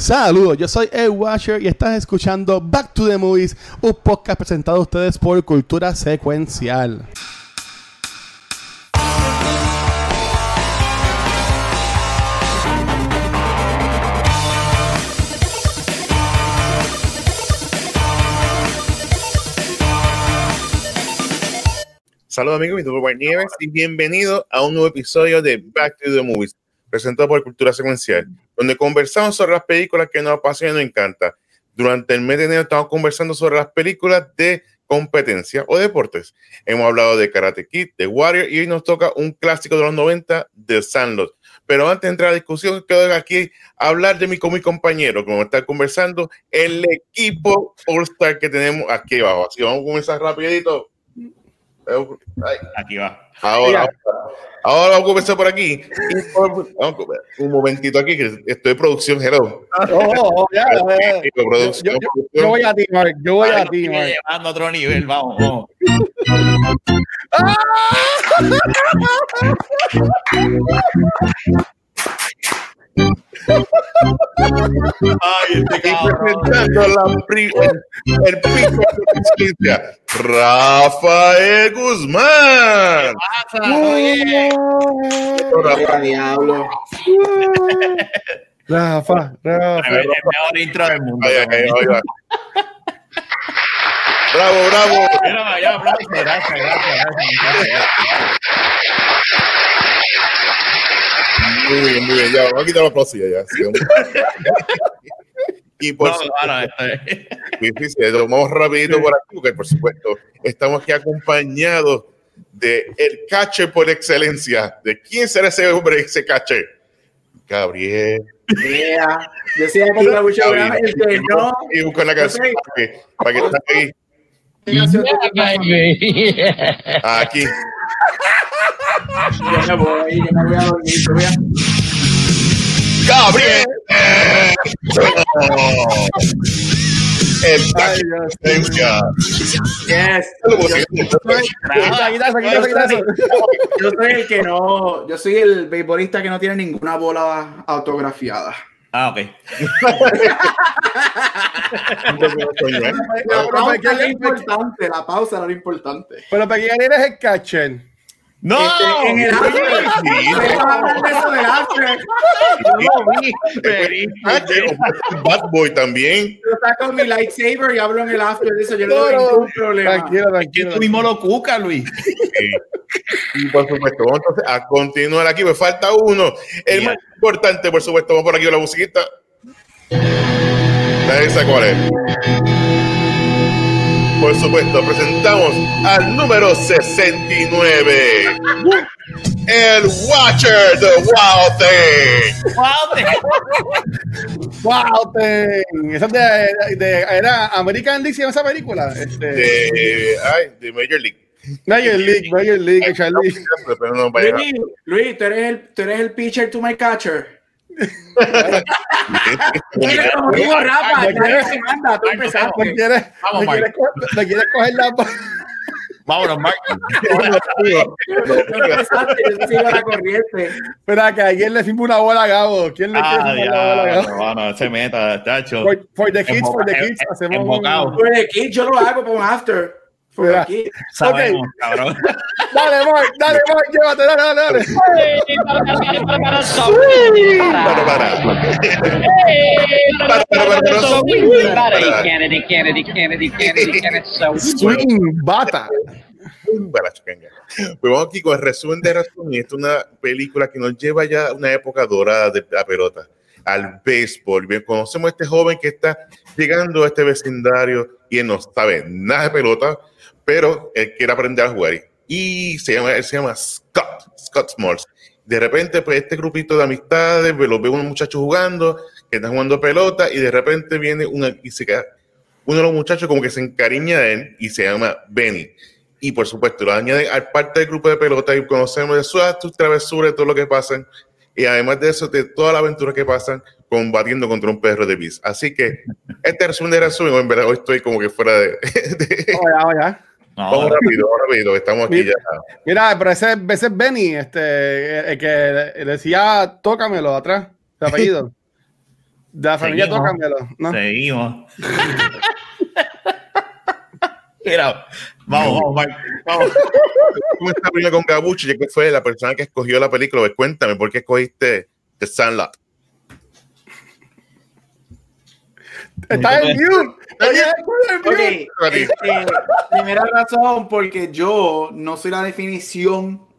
Saludos, yo soy Ed Washer y estás escuchando Back to the Movies, un podcast presentado a ustedes por Cultura Secuencial. Saludos amigos, mi nombre es Nieves y bienvenido a un nuevo episodio de Back to the Movies, presentado por Cultura Secuencial, donde conversamos sobre las películas que nos apasionan y nos encantan. Durante el mes de enero estamos conversando sobre las películas de competencia o deportes. Hemos hablado de Karate Kid, de Warrior y hoy nos toca un clásico de los 90 de Sandlot. Pero antes de entrar a la discusión, quiero aquí hablar de mi, con mi compañero, como está conversando, el equipo All-Star que tenemos aquí abajo. Así vamos a comenzar rapidito. Ay. Aquí va. Ahora, ahora, ahora, vamos a comenzar por aquí. Un momentito aquí, que estoy de producción, hello. Oh, oh, yo, voy a ti, Mark. Yo voy a ti, Mark. Llevando a otro nivel, vamos, vamos. Ay, este presentando la el, pico de justicia, Rafael Guzmán. ¿Qué pasa? Oye. Rafa, diablo. Rafa, Rafa. El mejor intro del mundo. Ay, ay, ay, ay. Bravo, bravo. Mira, vaya, aplausos. Gracias, gracias, gracias. Muy bien, muy bien. Ya, vamos a quitar la aplausos ya. sigamos. y por No, supuesto, no, no, Sí, sí, sí, vamos rapidito por aquí, porque por supuesto estamos aquí acompañados de el catcher por excelencia. ¿De quién será ese hombre, ese catcher? Gabriel. Yeah. Yo aquí para mucho el que no. Y busca la canción Yo para que, para que esté ahí. Aquí. Yo me voy, yo me voy a dormir. Yo voy a... Gabriel. Ay, Dios. Yes. Yo soy el que no. Yo soy el beisbolista que no tiene ninguna bola autografiada. Ah, ok. La pausa es era lo importante. Pero para quién eres el catcher. ¡No! Este, en el after. Hablar de eso del after. Catcher, Bad Boy también. Yo saco mi lightsaber y hablo en el after de eso. Yo no No, tengo ningún problema. Tranquilo, tranquilo. tú mismo lo cuca, Luis. Sí. Y por supuesto, vamos entonces a continuar aquí. Me falta uno. El Bien. más importante, por supuesto, vamos por aquí con la musiquita. Sabe cuál es. Por supuesto, presentamos al número 69. El Watcher de Wild Thing. Wow, thing. Esa es de, de- era American League, ¿se llama esa película. Este, De, ay, de Major League. Major League, Major League, Charlie. Luis, Luis, tú eres el, tú eres el pitcher to my catcher. Rafa, ¿Me quieres? te manda, tú ¿Me empezaste. quieres, Vamos, me Mike. quieres, co- me quieres coger la Vámonos, Mark. Tú empezaste, yo sigo la corriente. Espera, que alguien le una bola a Gabo. ¿Quién le Ah, quiere la bola a ya. Gabo? Bueno, ese meta, tacho. For, for the kids, for the Emboca- kids, hacemos un... embocado. Por aquí yo lo hago con after. Por aquí. Sabemos, cabrón. Dale, Mark, dale, Mark, llévate, dale, dale, dale. Para, para. Para, para, para, para. Kennedy, Kennedy, Kennedy, Kennedy, Kennedy, Swing, bata. Pues vamos aquí con el resumen de resumen. Esta es una película que nos lleva ya a una época dorada de la pelota, al béisbol. Bien, conocemos a este joven que está llegando a este vecindario y él no sabe nada de pelota, pero él quiere aprender a jugar. Y se llama, se llama Scott, Scott Smalls. De repente, pues este grupito de amistades, pues, los ve unos muchachos jugando, que están jugando pelota, y de repente viene una, y uno de los muchachos como que se encariña de él y se llama Benny. Y por supuesto, lo añade al parte del grupo de pelota y conocemos de sus, travesuras, todo lo que pasan. Y además de eso, de toda la aventura que pasan combatiendo contra un perro de bis. Así que este resumen de resumen, en verdad, hoy estoy como que fuera de. de- vamos allá. No, vamos rápido, vamos rápido, que estamos aquí Mira. ya. Mira, pero ese, ese es Benny, este, el que decía, tócamelo atrás, el apellido. De la familia, Seguimos. cámbialo. ¿no? Seguimos. Mira, vamos, vamos, Mark, vamos. ¿Cómo está primero con Gabucho? Ya que fue la persona que escogió la película. Pues cuéntame, ¿por qué escogiste The Sandlot? Está en mute. Oye, Ok, este, primera razón, porque yo no soy la definición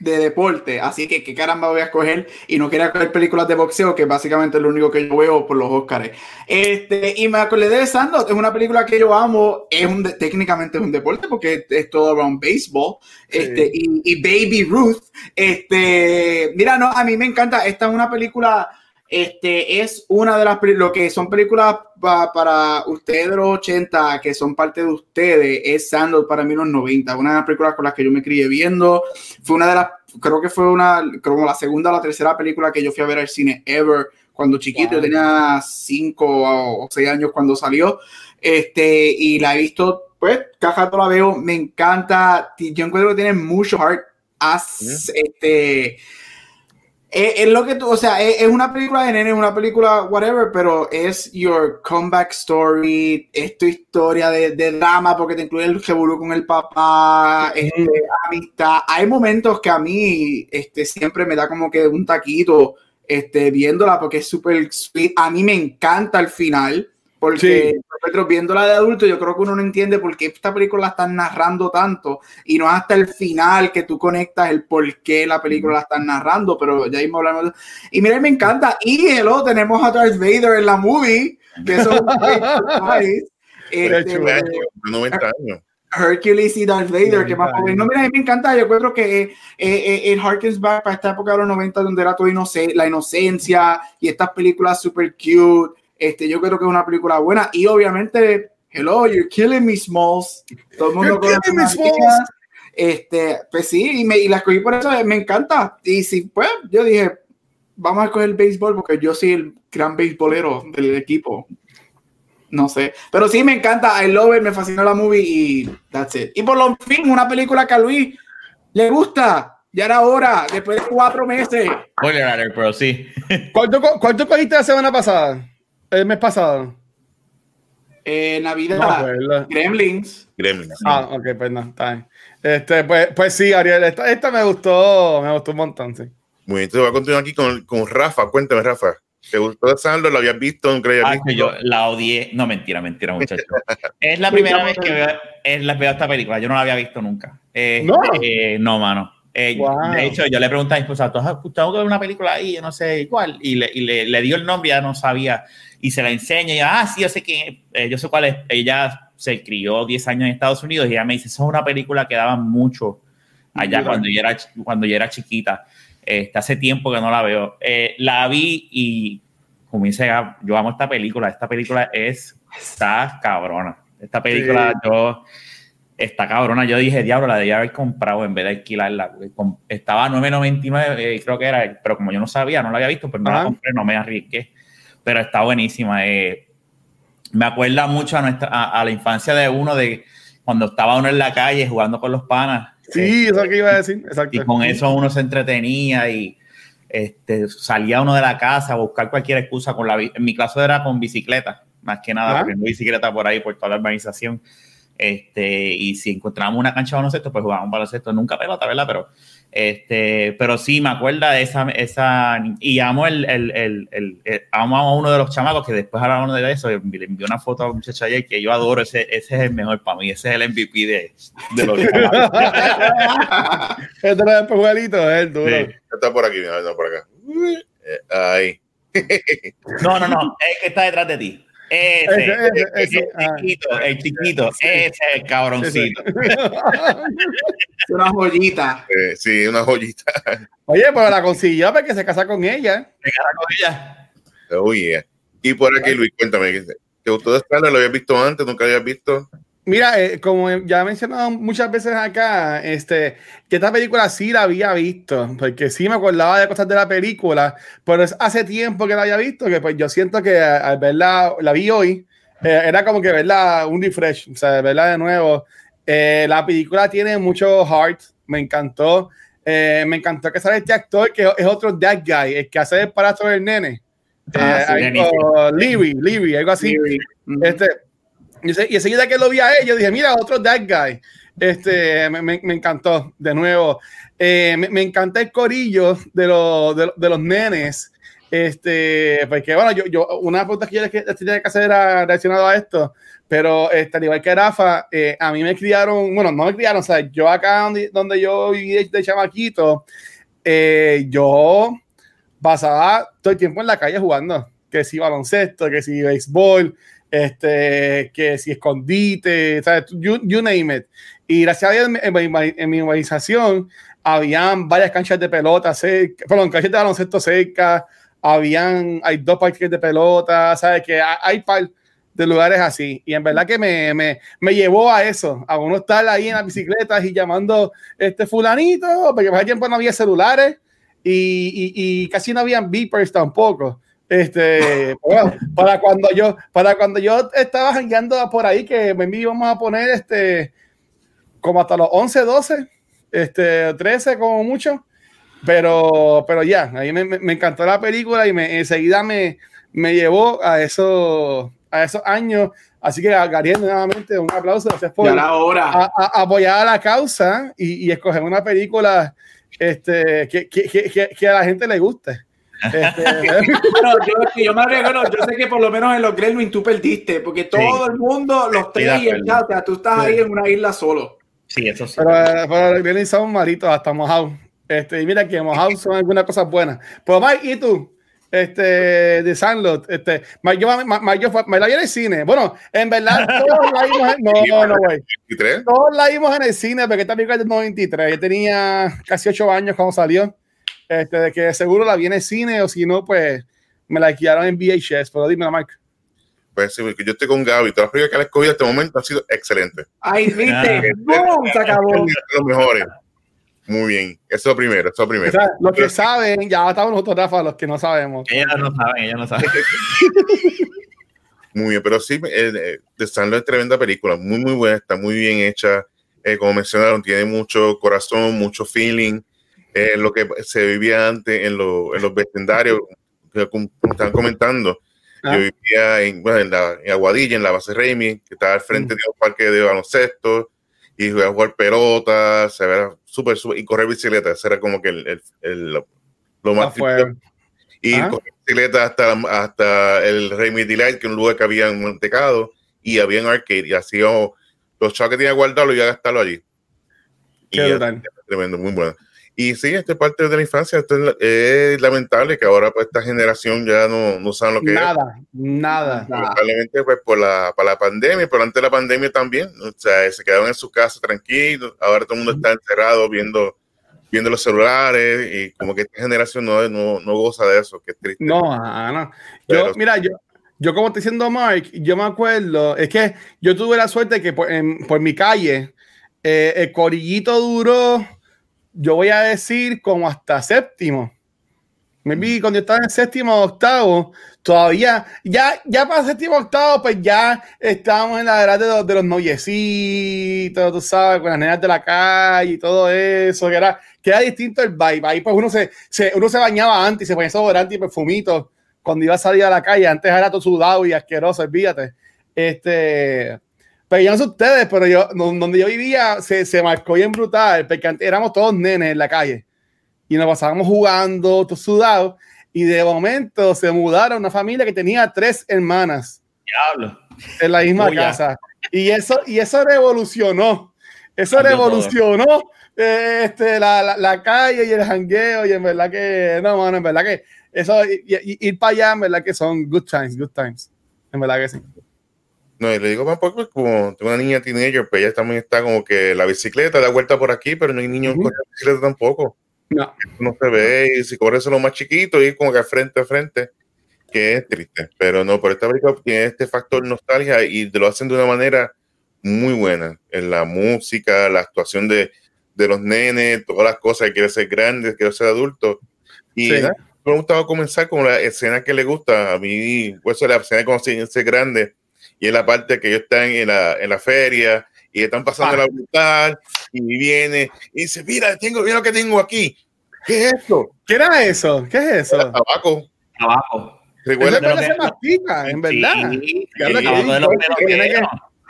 de deporte, así que qué caramba voy a escoger y no quería coger películas de boxeo, que básicamente es lo único que yo veo por los Oscars. Este, y me acordé de Sandot, es una película que yo amo, es un de- técnicamente es un deporte porque es todo around baseball, este, y, y Baby Ruth, este, mira, no, a mí me encanta, esta es una película este es una de las lo que son películas pa- para ustedes de los 80 que son parte de ustedes es Sandor para mí los 90 una de las películas con las que yo me crié viendo. Fue una de las creo que fue una como la segunda o la tercera película que yo fui a ver al cine ever. Cuando chiquito yo tenía 5 o 6 años cuando salió. Este y la he visto pues rato la veo. Me encanta. Yo encuentro que tiene mucho heart as, este es, es lo que tú, o sea, es, es una película de nene, es una película whatever, pero es your comeback story, es tu historia de, de drama porque te incluye el revolú con el papá, este, amistad. Hay momentos que a mí este, siempre me da como que un taquito este, viéndola porque es súper sweet. A mí me encanta el final. Porque nosotros viéndola de adulto, yo creo que uno no entiende por qué esta película la están narrando tanto y no es hasta el final que tú conectas el por qué la película la están narrando, pero ya mismo hablamos. Y mira, me encanta. Y hello, tenemos a Darth Vader en la movie, que eso es. Este, chulo. De años, de 90 años. Hercules y Darth Vader, que más joven. No, mira, a mí me encanta. Yo creo que eh, eh, it harkens back para esta época de los 90, donde era todo inoce- la inocencia y estas películas super cute. Este, yo creo que es una película buena. Y obviamente, hello, you're killing me, Smalls. Todo el mundo You're conoce killing me. Smalls. Este, pues sí, y, me, y la escogí por eso, me encanta. Y sí, pues yo dije, vamos a escoger el béisbol porque yo soy el gran beisbolero del equipo. No sé, pero sí me encanta, I love it, me fascinó la movie y that's it. Y por lo fin, una película que a Luis le gusta, ya era hora, después de cuatro meses. Spoiler alert, pero sí. ¿Cuánto, cuánto cogiste la semana pasada? El mes pasado. Eh, Navidad, No. Gremlins. Gremlins. Ah, ok, pues no, está bien. Este, pues, pues sí, Ariel, esta, esta me gustó, me gustó un montón, sí. Muy bien, entonces voy a continuar aquí con, con Rafa. Cuéntame, Rafa. ¿Te gustó The Sandlot? ¿Lo habías visto? ¿Nunca lo habías Ah, visto? que yo la odié. No, mentira, mentira, muchachos. Es la primera vez que veo, es la, veo esta película. Yo no la había visto nunca. Eh, ¿No? eh, no, mano. Eh, Wow. De hecho, yo le pregunté a mi esposa, ¿tú has escuchado ver una película ahí? Yo no sé igual. Y le, y le, le dio el nombre, ya no sabía. Y se la enseña. Y ah, sí, yo sé que, eh, yo sé cuál es. Ella se crió 10 años en Estados Unidos y ella me dice, eso es una película que daban mucho allá cuando yo era, cuando yo era chiquita. Este, hace tiempo que no la veo. Eh, la vi y, como dice, yo amo esta película. Esta película es, está cabrona. Esta película, yo, está cabrona. Yo dije, diablo, la debía haber comprado en vez de alquilarla. Estaba a 9.99, eh, creo que era, pero como yo no sabía, no la había visto, pero no Ajá. la compré, no me arriesgué. Pero está buenísima. eh, me acuerda mucho a, nuestra, a, a la infancia de uno, de cuando estaba uno en la calle jugando con los panas. Sí, eso es lo que iba a decir, exacto. Y con eso uno se entretenía y este, salía uno de la casa a buscar cualquier excusa. Con la, en mi caso era con bicicleta, más que nada, porque no bicicleta por ahí, por toda la urbanización. Este, y si encontrábamos una cancha de baloncesto, pues jugábamos baloncesto. Nunca pelota, ¿verdad? Pero, este, pero sí, me acuerda de esa, esa y amo el, el, el, el- el- amo a uno de los chamacos que después hablamos de eso, y le envió una foto a un muchacho ayer que yo adoro, ese, ese es el mejor para mí, ese es el MVP de, de los chamacos. Este era el pejuelito, es el duro. Sí. Está por aquí, mira, no, por acá. Eh, ahí. No, no, no, es que está detrás de ti. Ese, Ese, ese, ese, el ah. chiquito, el chiquito, ese es el cabroncito. Es una joyita. Eh, sí, una joyita. Oye, pero la consiguió porque se casa con ella. ¿Te cara con ella? Oh, yeah. Y por aquí, Luis, cuéntame. ¿qué- ¿Te gustó The Sandlot? ¿Lo habías visto antes? ¿Nunca lo habías visto? Mira, eh, como ya he mencionado muchas veces acá, este, que esta película sí la había visto, porque sí me acordaba de cosas de la película, pero es hace tiempo que la había visto, que pues yo siento que al verla, la vi hoy, eh, era como que verla un refresh, o sea, verla de nuevo. Eh, la película tiene mucho heart, me encantó. Eh, me encantó que sale este actor, que es otro dad guy, el que hace el padrastro del nene. Ah, Eh, sí, Libby, algo así. Este, y, se- y enseguida que lo vi a él, yo dije, mira, otro That Guy. Este, me, me- encantó, de nuevo. Eh, me, me encanta el corillo de, los de, de los nenes. Este, porque bueno, yo, yo una pregunta que yo tenía que hacer era relacionado a esto, pero este, al igual que Rafa, eh, a mí me criaron, bueno, no me criaron, o sea, yo acá donde, donde yo viví de, de chamaquito, eh, yo pasaba todo el tiempo en la calle jugando, que si baloncesto, que si béisbol, este, que si escondite, ¿sabes? You, you name it. Y gracias a Dios en, en en mi urbanización habían varias canchas de pelota cerca, perdón, canchas de baloncesto cerca, habían, hay dos parques de pelota, ¿sabes? Que hay, par de lugares así. Y en verdad que me, me, me llevó a eso, a uno estar ahí en las bicicletas y llamando este fulanito, porque para tiempo no había celulares y, y, y casi no habían beepers tampoco. Este, bueno, para cuando yo, para cuando yo estaba jangueando por ahí, que me íbamos a poner este, como hasta los 11, 12, este, 13 como mucho, pero, pero ya, ahí me, me- encantó la película y me, enseguida me, me llevó a, eso, a esos años. Así que a Gariel nuevamente un aplauso, gracias por Ya la hora. a- a- apoyar a la causa y, y escoger una película este, que, que, que- que a la gente le guste. Este, Bueno, yo, yo me yo sé que por lo menos en los Gremlins tú perdiste, porque todo el mundo, los tres y el chat, o sea, tú estás ahí en una isla solo. Sí, eso sí. pero, pero vienen son malitos hasta mojados. Este, y mira que mojados son algunas cosas buenas. Pues Mike, ¿y tú? Este, de Sandlot, este, Mike, yo, Mike, yo fue- me la vi en el cine. Bueno, en verdad, todos la vimos en, no, no, no, güey. ¿Y tres? Todos la vimos en el cine, porque esta película es del 93. Yo tenía casi 8 años cuando salió. Este, de que seguro la vi en el cine, o si no, pues me la alquilaron en VHS. Pero dime, Mike. Pues sí, porque yo estoy con Gaby. Todas las películas que le he escogido hasta el momento han sido excelentes. Ay, viste, Ah. ¡Bum! se acabó. Los mejores. Muy bien. Eso es lo primero. Eso es lo O primero. sea, los que saben, ya estamos nosotros, Rafa, los que no sabemos. Ellas no saben, ellas no saben. Muy bien, pero sí, eh, eh, The Sandlot es tremenda película, muy, muy buena, está muy bien hecha. Eh, como mencionaron, tiene mucho corazón, mucho feeling. Eh, lo que se vivía antes en, lo- en los vecindarios, que como estaban comentando. Ah. Yo vivía en, bueno, en, la, en Aguadilla, en la base Raimi, que estaba al frente de un parque de baloncesto, y jugar, jugar pelota, se veía súper, súper, y correr bicicleta, ese era como que el, el- el- lo, lo más Afuera. y Ah. con bicicleta hasta, hasta el Remy Delight, que es un lugar que había en mantecado, y había en arcade, y así oh, los chavos que tenía guardado lo iba a gastarlo allí. Qué y brutal. es tremendo, muy bueno. Y sí, esto es parte de la infancia, esto es, la- es lamentable que ahora pues esta generación ya no, no saben lo que es. Nada, nada. Lamentablemente pues por la, para la pandemia, pero antes de la pandemia también, o sea, se quedaban en su casa tranquilos, ahora todo el mundo está encerrado viendo viendo los celulares y como que esta generación no, no, no goza de eso, que es triste. No, ah, no. Yo, Pero- mira, yo, yo como estoy diciendo Mark, yo me acuerdo, es que yo tuve la suerte que por, en- por mi calle, eh, el corillito duró, yo voy a decir, como hasta séptimo. Me vi cuando yo estaba en séptimo o octavo, todavía, ya, ya para séptimo octavo, pues ya estábamos en la edad de los, de los noviecitos, tú sabes, con las nenas de la calle y todo eso, que era, que era distinto el vibe. Ahí pues uno se, se- uno se bañaba antes, se ponía desodorante y perfumito cuando iba a salir a la calle. Antes era todo sudado y asqueroso, olvídate. Este, pero yo no sé ustedes, pero yo, donde yo vivía se, se marcó bien brutal, porque éramos todos nenes en la calle y nos pasábamos jugando, todos sudados. Y de momento se mudaron una familia que tenía tres hermanas Diablo. en la misma ya. casa. Y eso, y eso revolucionó. Eso revolucionó eh, este, la, la, la calle y el jangueo. Y en verdad que, no, mano, en verdad que eso, y- y- ir para allá, en verdad que son good times, good times. En verdad que sí. No, y le digo más porque como tengo una niña teenager, pues ella también está como que la bicicleta da vuelta por aquí, pero no hay niños Ujú. con la bicicleta tampoco. No, No se ve, y si corres lo más chiquito y como que frente a frente, que es triste. Pero no, por esta película tiene este factor nostalgia y lo hacen de una manera muy buena. En la música, la actuación de, de los nenes, todas las cosas, quiere ser grande, quiere ser adulto. Y Sí. me gustaba comenzar con la escena que le gusta. A mí, pues la escena como si ser grande y es la parte que ellos están en la, en la feria y están pasando Ah. la brutal y viene y dice, mira, tengo, mira lo que tengo aquí. ¿Qué es esto? ¿qué era eso? ¿Qué es eso? Tabaco. Abajo. Recuerda lo que- se mastica, en verdad. Sí.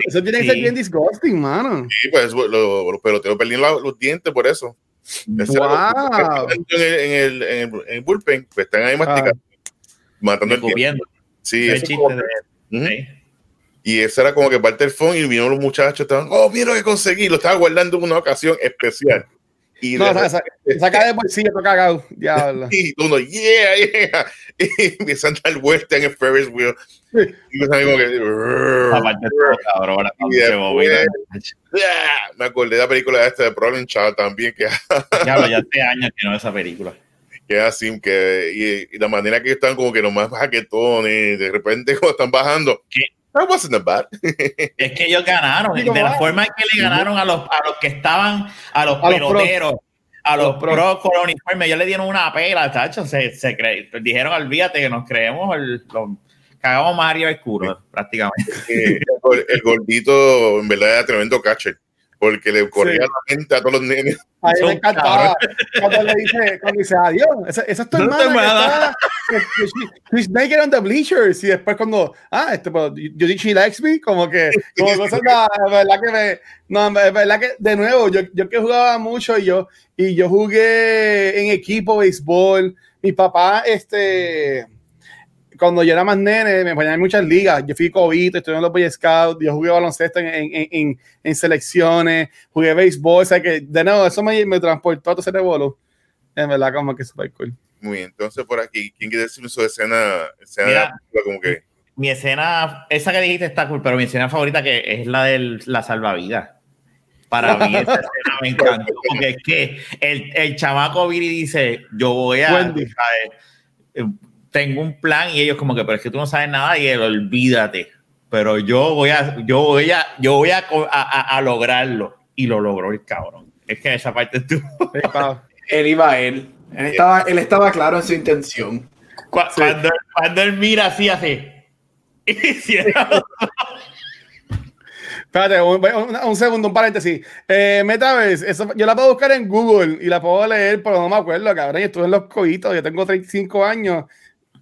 Eso tiene que Sí. ser bien disgusting, mano. Sí, pues lo- los peloteros perdían la- los dientes por eso. Ese era lo- Wow. En el, en, el, en, el, en el bullpen, pues están ahí masticando, matando el tiempo. Sí, chiste como- de. Sí. Y eso era como que parte del phone y vinieron los muchachos, estaban, oh, mira lo que conseguí, lo estaba guardando en una ocasión especial. Y No, de saca de bolsillo, todo cagado. Diablo. Y uno, yeah, yeah. Y empiezan a dar vuelta en el Ferris wheel. Y los amigos que. Me acordé de la película esta de Problem Child también, que, Ya, lo- ya hace años que no esa película. que así, que, y, y la manera que están como que los más jaquetones, de repente cuando están bajando. ¿Qué? That wasn't bad. Es que ellos ganaron. De la forma en que le ganaron a los, a los que estaban, a los A los peloteros, a los los pros. con los uniformes, ellos le dieron una pela, tacho. Se, se cre- dijeron, olvídate que nos creemos el, los, cagamos prácticamente. Eh, el, gor- el gordito, en verdad, era tremendo catcher. Porque le corría Sí. la mente a todos los nenes. A me Son encantaba cuando le dice, cuando dice adiós. Esa, esa es tu No hermana. que está- que- que she- She's naked on the bleachers. Y después cuando, ah, este, pues, yo dije she likes me, como que, como cosas, no, es verdad que me, no, es verdad que, de nuevo, yo, yo que jugaba mucho y yo, y yo jugué en equipo béisbol. Mi papá, este, cuando yo era más nene, me ponían en muchas ligas. Yo fui cobito, estuve en los Boy Scouts, yo jugué baloncesto en, en, en, en selecciones, jugué béisbol, o sea que, de nuevo, eso me, me transportó a todo ese revuelo. En verdad, como que super cool. Muy bien, entonces por aquí, ¿quién quiere decir su escena? escena Mira. como que, Mi escena, esa que dijiste está cool, pero mi escena favorita que es la de la salvavidas. Para mí esa escena me encantó, porque es que el, el chamaco Viri dice, yo voy a, Wendy. ¿sabes? Tengo un plan y ellos como que, pero es que tú no sabes nada y él, olvídate, pero yo voy a, yo voy a, yo voy a, a, a- lograrlo y lo logró el cabrón. Es que esa parte. Sí, pa. Él iba a él. Él estaba, él estaba claro en su intención. Cu- Cuando, cuando él mira así, así. Espérate, un, un- un segundo, un paréntesis. Eh, Metaverse, eso, yo la puedo buscar en Google y la puedo leer, pero no me acuerdo, cabrón. Yo estuve en los coitos, yo tengo 35 años,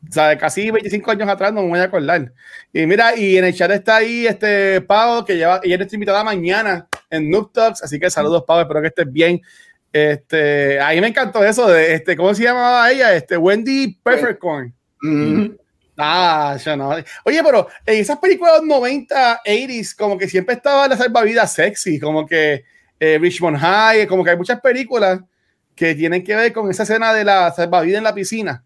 o sea, casi 25 años atrás, no me voy a acordar. Y mira, y en el chat está ahí este Pau, que lleva, ella es nuestra invitada mañana en Noob Talks, así que saludos, Pau, espero que estés bien. Este, a mí me encantó eso de, este, ¿cómo se llamaba ella? Este, Wendy Perfect Corn. Mm. Ah, yo no. Oye, pero en esas películas 90, 80s, como que siempre estaba la salvavidas sexy, como que eh, Richmond High, como que hay muchas películas que tienen que ver con esa escena de la salvavidas en la piscina.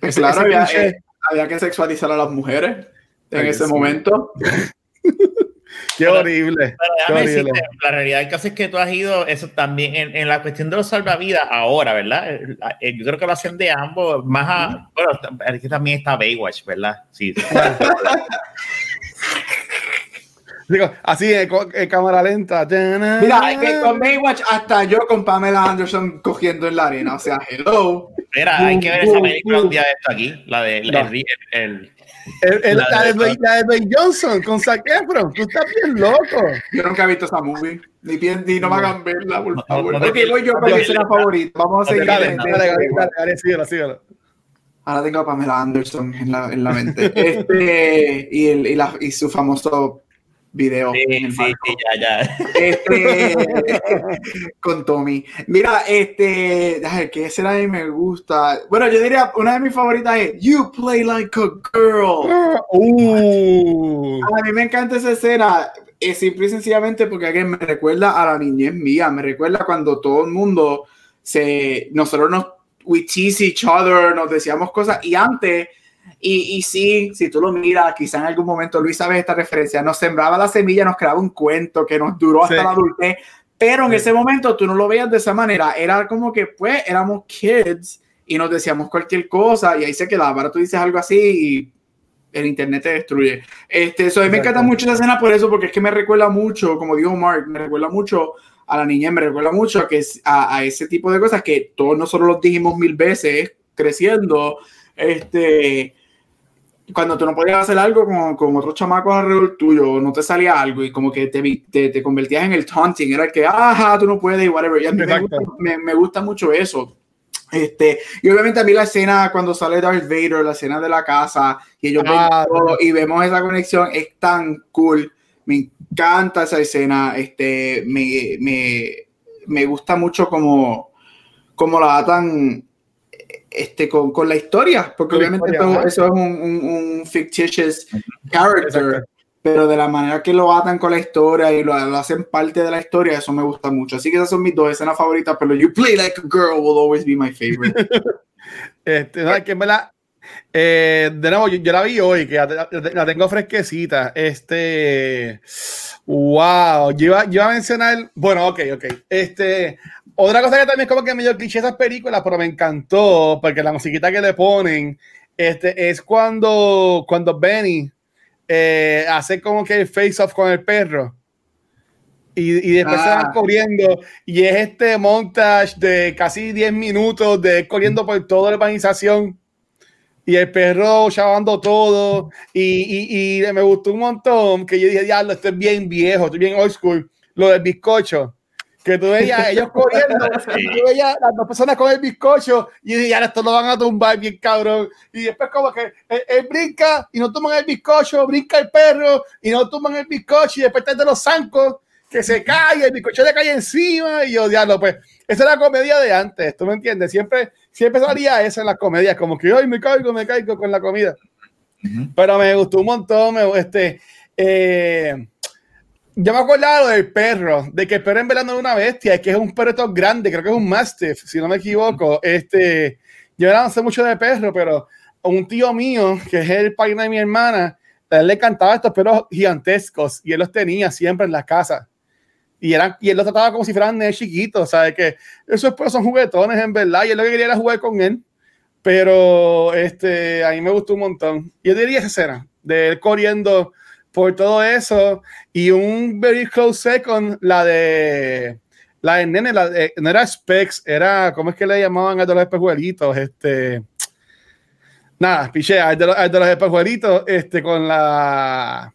Pues Ese- claro, ese había, eh, había que sexualizar a las mujeres en Ay, ese sí. momento. Qué Pero- horrible. Pero Qué déjame horrible. decirte, la realidad del caso es que tú has ido, eso también, en, en la cuestión de los salvavidas ahora, ¿verdad? Eh, Yo creo que lo hacen de ambos, más a, bueno, es que también está Baywatch, ¿verdad? Sí. Digo, así, en, en cámara lenta. Mira, que con Baywatch hasta yo con Pamela Anderson cogiendo en la arena. O sea, hello. Mira, hay que ver esa película un día de esto aquí, la de No. el, el- El- el- La la, de de- Dwayne, la de Dwayne Johnson con Zac Efron. Tú estás bien loco. Yo nunca he visto esa movie. Ni, ni no me hagan verla, por favor. no voy yo con mi no te- escena favorita. Vamos a seguir. Dale, de- dale, dale, dale, dale, síguelo, síguelo. Ahora tengo a Pamela Anderson en la, en la mente. Este, y, el, y, la- y su famoso video en sí, el sí, barco. sí, ya, ya. Este, con Tommy. Mira, este, ¿qué será que me gusta? Bueno, yo diría, una de mis favoritas es You Play Like a Girl. Uh, A mí me encanta esa escena, eh, simple y sencillamente porque me recuerda a la niñez mía, me recuerda cuando todo el mundo se, nosotros nos, we tease each other, nos decíamos cosas y antes, y, y sí, si tú lo miras, quizá en algún momento Luis sabe esta referencia, nos sembraba la semilla, nos creaba un cuento que nos duró hasta Sí. la adultez, pero en Sí. ese momento tú no lo veías de esa manera, era como que pues éramos kids y nos decíamos cualquier cosa y ahí se quedaba, ahora tú dices algo así y el internet te destruye. Este, eso, a mí me encanta mucho esa escena por eso, porque es que me recuerda mucho, como dijo Mark, me recuerda mucho a la niñez, me recuerda mucho a, que, a, a ese tipo de cosas que todos nosotros los dijimos mil veces creciendo. Este, cuando tú no podías hacer algo con, con otros chamacos alrededor tuyo, no te salía algo y como que te, te, te convertías en el taunting, era el que, ajá, tú no puedes y whatever. Y a mí me gusta, me, me gusta mucho eso. Este, y obviamente a mí la escena cuando sale Darth Vader, la escena de la casa, y ellos ven Ah, todo y vemos esa conexión, es tan cool. Me encanta esa escena. Este, me, me, me gusta mucho como, como la atan este, con, con la historia, porque la obviamente historia, eso, es un, un, un fictitious character, Exacto. pero de la manera que lo atan con la historia y lo, lo hacen parte de la historia, eso me gusta mucho. Así que esas son mis dos escenas favoritas, pero You Play Like a Girl will always be my favorite. Este, no, es que en verdad, eh, de nuevo, yo, yo la vi hoy, que la, tengo fresquecita. Este, wow, yo iba, yo iba a mencionar, bueno, ok, ok. Este, otra cosa que también es como que medio cliché esas películas, pero me encantó, porque la musiquita que le ponen, este, es cuando, cuando Benny eh, hace como que el face off con el perro. Y, y después se van Ah. corriendo y es este montage de casi 10 minutos de corriendo por toda la urbanización y el perro chavando todo. Y, y, y me gustó un montón que yo dije, diablo, esto es bien viejo, esto es bien old school, lo del bizcocho que tú veías ellos corriendo y tú veías las dos personas con el bizcocho y dije, ya esto lo van a tumbar bien cabrón y después como que él, él brinca y no toman el bizcocho, brinca el perro y no toman el bizcocho y después está de los zancos que se cae, el bizcocho le cae encima y yo, diablo, pues, esa es la comedia de antes, ¿tú me entiendes? Siempre, siempre salía eso en las comedias, como que, ay, me caigo, me caigo con la comida. Pero me gustó un montón, me, este, eh, yo me acordaba del perro, de que el perro en verdad no es una bestia, que es un perro todo grande, creo que es un mastiff, si no me equivoco. Este, yo no sé mucho de perro, pero un tío mío, que es el padrino de mi hermana, a él le encantaba estos perros gigantescos y él los tenía siempre en la casa. Y, eran, y él los trataba como si fueran nenes chiquitos, ¿sabes? Que esos perros son juguetones, en verdad, y él lo que quería era jugar con él. Pero este, a mí me gustó un montón. Yo diría esa escena de él corriendo por todo eso y un very close second, la de la de nene, la de- no era Specs, era, ¿cómo es que le llamaban a de los espejuelitos? Este, nada, piché, al de los, de los espejuelitos, este, con la,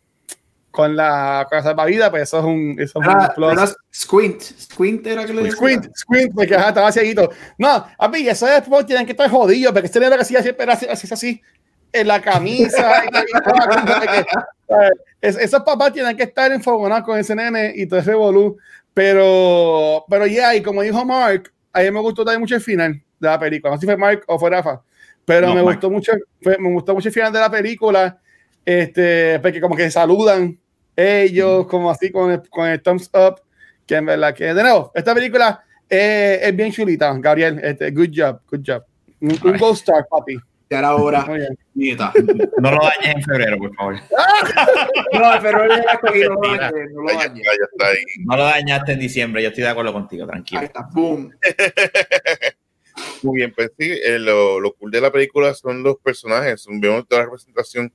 con la, con la salvavidas, pues eso es un, eso es un Era, plus. era Squint. Squint era que le decía. Squint, squint, porque ajá, estaba cieguito. No, a mí, eso después tienen que estar jodidos, porque este era que hacía siempre era así, así, así, en la camisa. y y eh, es- esos papás tienen que estar enfogonados con ese nene y todo ese bolú. Pero, pero ya, y como dijo Mark, a mí me gustó también mucho el final de la película. No sé si fue Mark o fue Rafa, pero No, me Mark. gustó mucho, fue- me gustó mucho el final de la película. Este, porque como que saludan ellos, como así con el, con el thumbs up que en verdad que de nuevo esta película eh, es bien chulita Gabriel este, good job good job un, un gold star papi Ya era hora. Nieta. No lo dañes en febrero, por favor. No, pero ya la cogí, no lo no lo ya ya ahí. No lo dañaste en diciembre. Yo estoy de acuerdo contigo, tranquilo. Ahí está, boom. Muy bien, pues sí, eh, lo, lo cool de la película son los personajes. Vemos toda la representación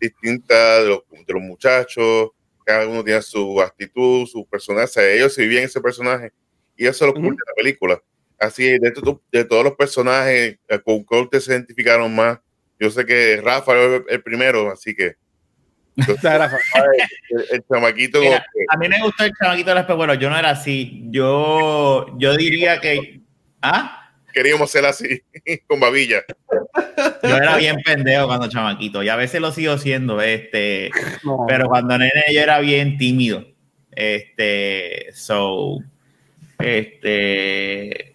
distinta de los, de los muchachos. Cada uno tiene su actitud, su personaje. Ellos se vivían ese personaje. Y eso es lo cool Ujú. de la película. Así, de, to- de todos los personajes, eh, con cuál ustedes se identificaron más. Yo sé que Rafa es el, primero, así que Dale, Rafa. el, el chamaquito. Mira, eh, A mí me gustó el chamaquito de los espejuelos. Yo no era así. Yo, yo diría que. ¿Ah? Queríamos ser así, con babilla. Yo era bien pendejo cuando chamaquito. Y a veces lo sigo siendo. Este. No. Pero cuando nene yo era bien tímido. Este, so, este,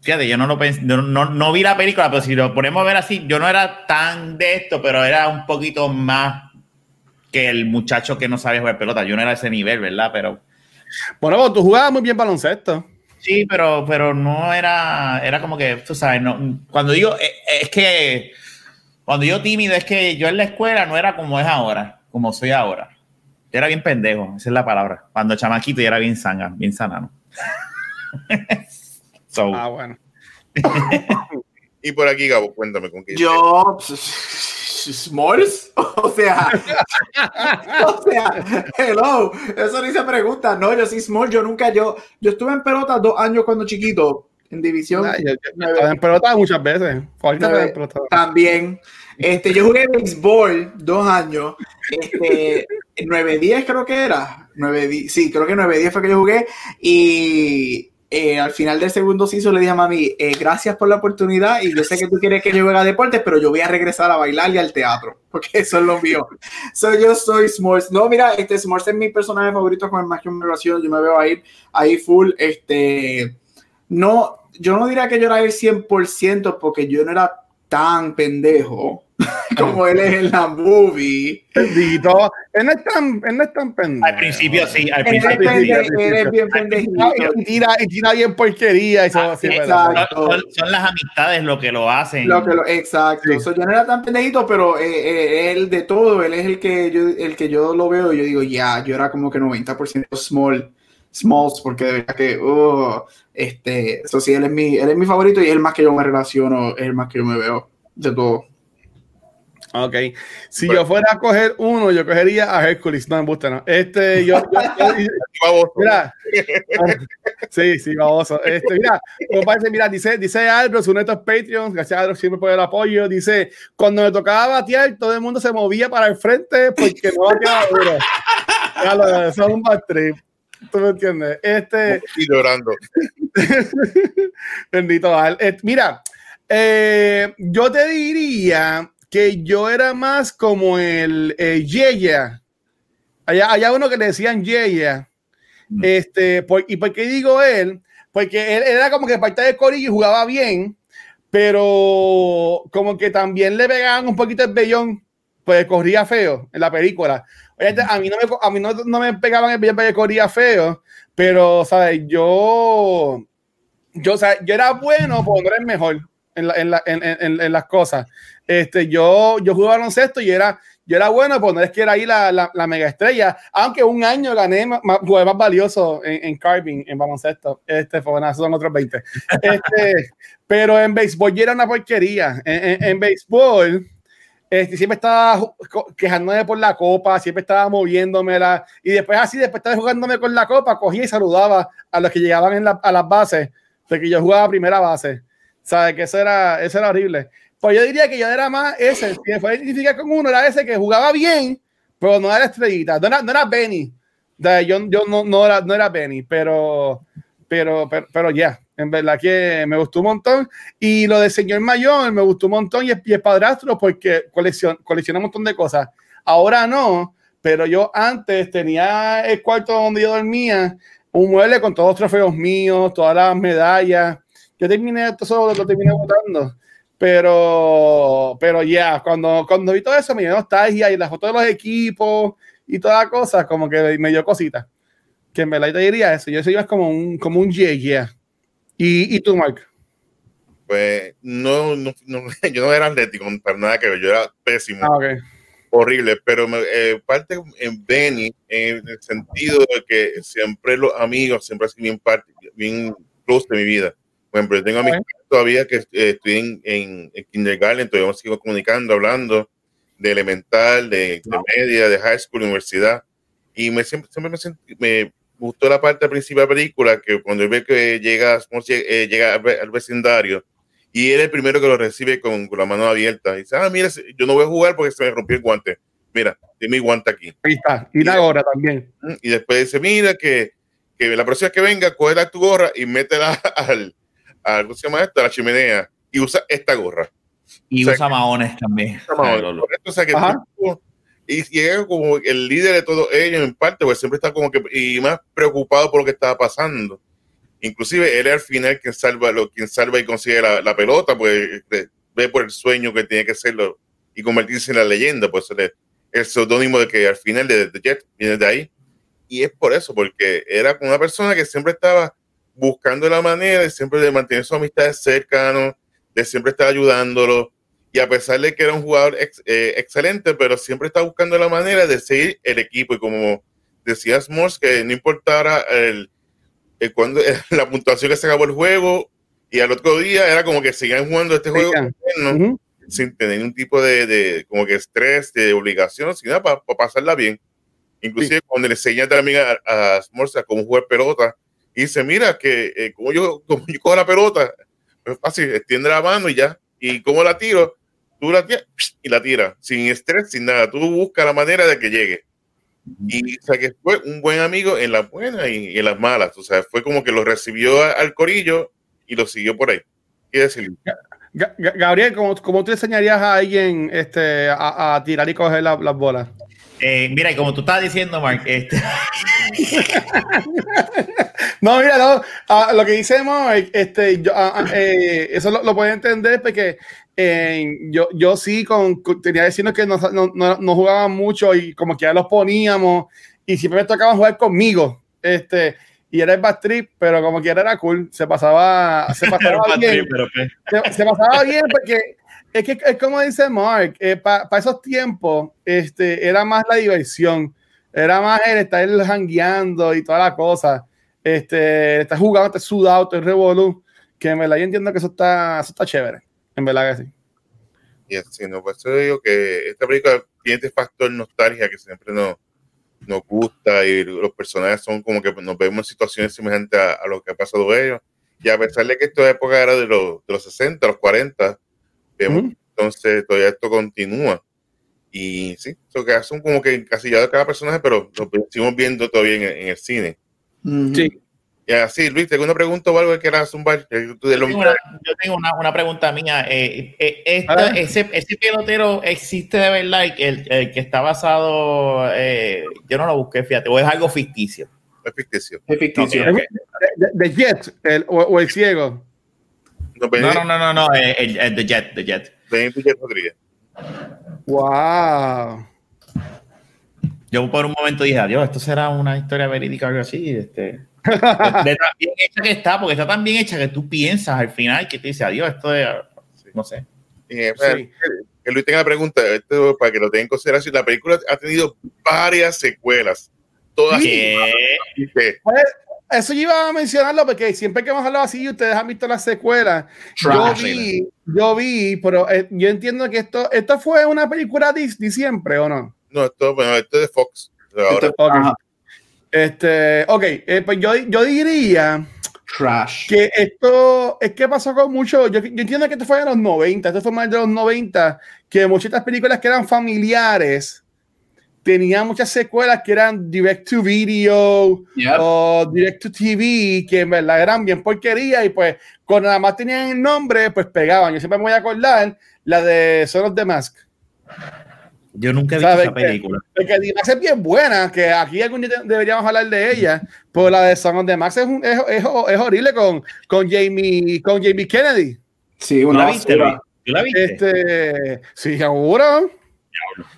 fíjate, yo no lo pensé, no, no, no vi la película, pero si lo ponemos a ver así, yo no era tan de esto, pero era un poquito más que el muchacho que no sabe jugar pelota. Yo no era ese nivel, ¿verdad? Pero bueno tú jugabas muy bien baloncesto sí, pero, pero no era, era como que, tú sabes, no, cuando digo, eh, eh, es que, cuando yo tímido, es que yo en la escuela no era como es ahora, como soy ahora. Yo era bien pendejo, esa es la palabra. Cuando chamaquito yo era bien sanga, bien sanano. so, ah bueno Y por aquí, Gabo, cuéntame con qué. Yo, S'mores, o sea, o sea, hello, eso ni se pregunta, no, yo sí small, yo nunca, yo, yo estuve en pelota dos años cuando chiquito, en división yo, yo- yo estaba en pelota muchas veces ahorita Nueve. estoy en pelota. también, este, yo jugué béisbol dos años, este, 9-10 creo que era, 9 sí, creo que 9-10 fue que yo jugué, y eh, al final del segundo season le dije a mami, eh, gracias por la oportunidad y yo sé que tú quieres que yo juegue a deportes, pero yo voy a regresar a bailar y al teatro, porque eso es lo mío. So, yo soy S'mores. No, mira, este S'mores es mi personaje favorito con el más que relación. Yo me veo ahí, ahí full. Este, no, yo no diría que yo era el 100% porque yo no era tan pendejo como él es en la movie. Bendito. Él no es tan, él no es tan pendejo. Al principio sí, al Él principio sí. él es bien pendejito. Y tira, y tira bien porquería. Eso, Ah, sí, sí, ¿verdad? exacto. Son, son las amistades lo que lo hacen. Lo que lo- exacto. Sí. So, yo no era tan pendejito, pero eh, eh, él de todo, él es el que yo, el que yo lo veo y yo digo, ya, yo era como que 90% small, smalls, porque de verdad que, oh, este, eso sí, él es mi, él es mi favorito y es el más que yo me relaciono, es el más que yo me veo de todo. Ok. Si Bueno. yo fuera a coger uno, yo cogería a Hércules. No me gusta, no. Este, yo. yo- mira. Sí, sí, baboso. Este, mira, como parece, mira, dice, dice Albros, uno de estos Patreons, gracias a Albros siempre por el apoyo. Dice: Cuando me tocaba batear, todo el mundo se movía para el frente porque no bateaba duro. Claro, eso es un bad trip. ¿Tú me entiendes? Este. Y llorando. Bendito Al. Eh, mira, eh, yo te diría que yo era más como el eh, Yeya. Allá, allá uno que le decían Yeya. Mm. Este, por- ¿Y por qué digo él? Porque él, él era como que parte de corillo y jugaba bien, pero como que también le pegaban un poquito el vellón, pues corría feo en la película. Oye, a mí no me, a mí no, no me pegaban el vellón porque corría feo, pero, ¿sabes? Yo, yo, sea, yo era bueno, pero no era el mejor en, la- en, la- en, en- en las cosas. Este, yo, yo jugaba baloncesto y era, yo era bueno, pero no es que era ahí la, la, la mega estrella, aunque un año gané más, jugué más valioso en, carving, en baloncesto. Este, fue bueno, esos son otros 20. Este, pero en béisbol yo era una porquería. En béisbol, este, siempre estaba quejándome por la copa, siempre estaba moviéndomela. Y después, así, después de estar jugándome con la copa, cogía y saludaba a los que llegaban en la- a las bases, de que yo jugaba primera base. ¿Sabes? Que eso era, eso era horrible. Pues yo diría que yo era más ese. Si me fuera a identificar con uno, era ese que jugaba bien, pero no era estrellita. No era, no era Benny. Yo yo no, no, era, no era Benny, pero, pero, pero ya. En verdad que me gustó un montón. Y lo del señor mayor me gustó un montón. Y es, y es padrastro porque colecciona, colecciona un montón de cosas. Ahora no, pero yo antes tenía el cuarto donde yo dormía, un mueble con todos los trofeos míos, todas las medallas. Yo terminé todo eso, lo terminé votando. Pero, pero ya, cuando, cuando vi todo eso me dio nostalgia y las fotos de los equipos y todas las cosas, como que me dio cositas. Que en verdad yo te diría eso. Yo soy más como un, como un yeah, yeah. ¿Y, y tú, Mark? Pues no, no, no, yo no era atlético, para nada que ver, yo era pésimo, Ah, ok. horrible, pero me, eh, parte en Benny, en el sentido de que siempre los amigos, siempre sido bien parte, bien close de mi vida. Por ejemplo, yo tengo amigos todavía que eh, estoy en, en, en kindergarten, todavía me sigo comunicando, hablando de elemental, de, de media, de high school, universidad, y me siempre, siempre me, sentí- me gustó la parte principal de la película, que cuando ve que llega, eh, llega al, ve- al vecindario, y él es el primero que lo recibe con, con la mano abierta. Y dice, ah, mira, yo no voy a jugar porque se me rompió el guante. Mira, tiene mi guante aquí. Ahí está. Y la gorra también. Y después dice, mira, que, que la próxima que venga, coge tu gorra y métela al, al ¿cómo se llama esto? A la chimenea y usa esta gorra. Y O sea, usa maones también. Ay, Lolo. Correcto, o sea, que y llega como el líder de todos ellos en parte, pues siempre está como que y más preocupado por lo que estaba pasando. Inclusive él es al final quien salva, lo, quien salva y consigue la, la pelota, pues este, ve por el sueño que tiene que serlo y convertirse en la leyenda, pues el, el seudónimo de que al final de, de Jet viene de ahí. Y es por eso, porque era una persona que siempre estaba buscando la manera de siempre de mantener sus amistades cercanos, de siempre estar ayudándolo. Y a pesar de que era un jugador ex- eh, excelente, pero siempre estaba buscando la manera de seguir el equipo. Y como decía Morse, que no importara el, el cuando, la puntuación que se acabó el juego, y al otro día era como que seguían jugando este juego. ¿no? Ujú. sin tener ningún tipo de, de como que estrés, de obligación, sino para pasarla bien. Inclusive cuando le enseña también a, a Smorza cómo jugar pelota, y dice, mira, que eh, como, yo, como yo cojo la pelota, es fácil, extiende la mano y ya, y cómo la tiro, tú la tiras y la tiras, sin estrés, sin nada, tú buscas la manera de que llegue. Y o sea, que fue un buen amigo en las buenas y en las malas. O sea, fue como que lo recibió a- al corillo y lo siguió por ahí. ¿Qué decir? Ga- Ga- Gabriel, ¿cómo, cómo tú enseñarías a alguien este, a, a tirar y coger la- las bolas? Eh, mira, y como tú estabas diciendo, Mark, este, No, mira, no, ah, lo que dice Mike, este, yo, ah, ah, eh, eso lo, lo puedo entender porque eh, yo, yo sí con, con- tenía diciendo que no, no, no, no jugaban mucho y como que ya los poníamos y siempre me tocaba jugar conmigo. Este, y era el bad trip, pero como que era cool, se pasaba, se pasaba bien. pero pues, se, se pasaba bien porque es que es como dice Mark, para esos tiempos este, era más la diversión, era más el estar jangueando y toda la cosa, este, estar jugando, estar sudado, estar revolú, que en verdad yo entiendo que eso está, eso está chévere, en verdad que sí. Y así, ¿no? Por eso digo que esta película tiene este factor nostalgia que siempre nos, nos gusta y los personajes son como que nos vemos en situaciones semejantes a, a lo que ha pasado a ellos. Y a pesar de que esta época era de los, de los 60, los 40, vemos Ujú. entonces todavía esto continúa. Y sí, eso que son como que encasillado cada personaje, pero lo seguimos viendo todavía en, el- en el cine. Sí. Y así, Luis, ¿alguna pregunta o algo que quieras zumbar? De yo tengo una, yo tengo una, una pregunta mía. Eh, eh, esta- ese, ese pelotero existe de verdad, el, el- que está basado, eh, yo no lo busqué, fíjate, o es algo ficticio. es ficticio. Es ficticio. Ok, ok. De, de Jet el, o, o el ciego. No, No, no, no, no, no, eh, el, el The Jet, The Jet. Benito Jet Rodríguez. Wow. Yo por un momento dije, adiós, esto será una historia verídica o algo así. Este, de, de tan bien hecha que está, porque está tan bien hecha que tú piensas al final que te dice, adiós, esto es, no sé. Eh, Sí. que Luis tenga la pregunta, esto, para que lo tenga en consideración, la película ha tenido varias secuelas. Todas ¿Qué? que- Pues, eso yo iba a mencionarlo porque siempre que hemos hablado así, ustedes han visto las secuelas. Yo Trash. vi, yo vi, pero eh, yo entiendo que esto, esto fue una película Disney siempre, ¿o no? No, esto, bueno, esto es de Fox. Ahora, Esto- Ok. Este, ok, eh, pues yo, yo diría Trash. que esto es que pasó con mucho. Yo, yo entiendo que esto fue de los 90, esto fue más de los 90, que muchas de estas películas que eran familiares tenían muchas secuelas que eran direct to video Yep. o direct to TV, que en verdad eran bien porquería y pues con nada más tenían el nombre, pues pegaban. Yo siempre me voy a acordar la de Son of the Mask. Yo nunca he visto ¿Sabes esa película. Porque Mask es bien buena, que aquí algún día deberíamos hablar de ella, pero la de Son of the Mask es, un- es, es- es horrible con, con, Jamie, con Jamie Kennedy. Sí, ¿Tú una la viste, basura. Luis? ¿Tú la viste? Este, sí, seguro.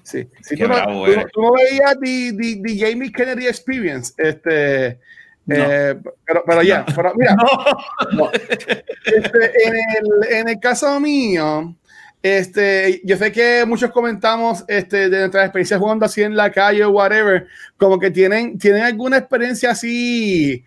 Sí, sí, Qué tú, no, bravo tú- eres. tú no veías the, the, the Jamie Kennedy Experience. Este, No. eh, pero, pero ya, mira, No. este, en, el, en el caso mío, este, yo sé que muchos comentamos este, de nuestras experiencias jugando así en la calle o whatever, como que tienen, tienen alguna experiencia así,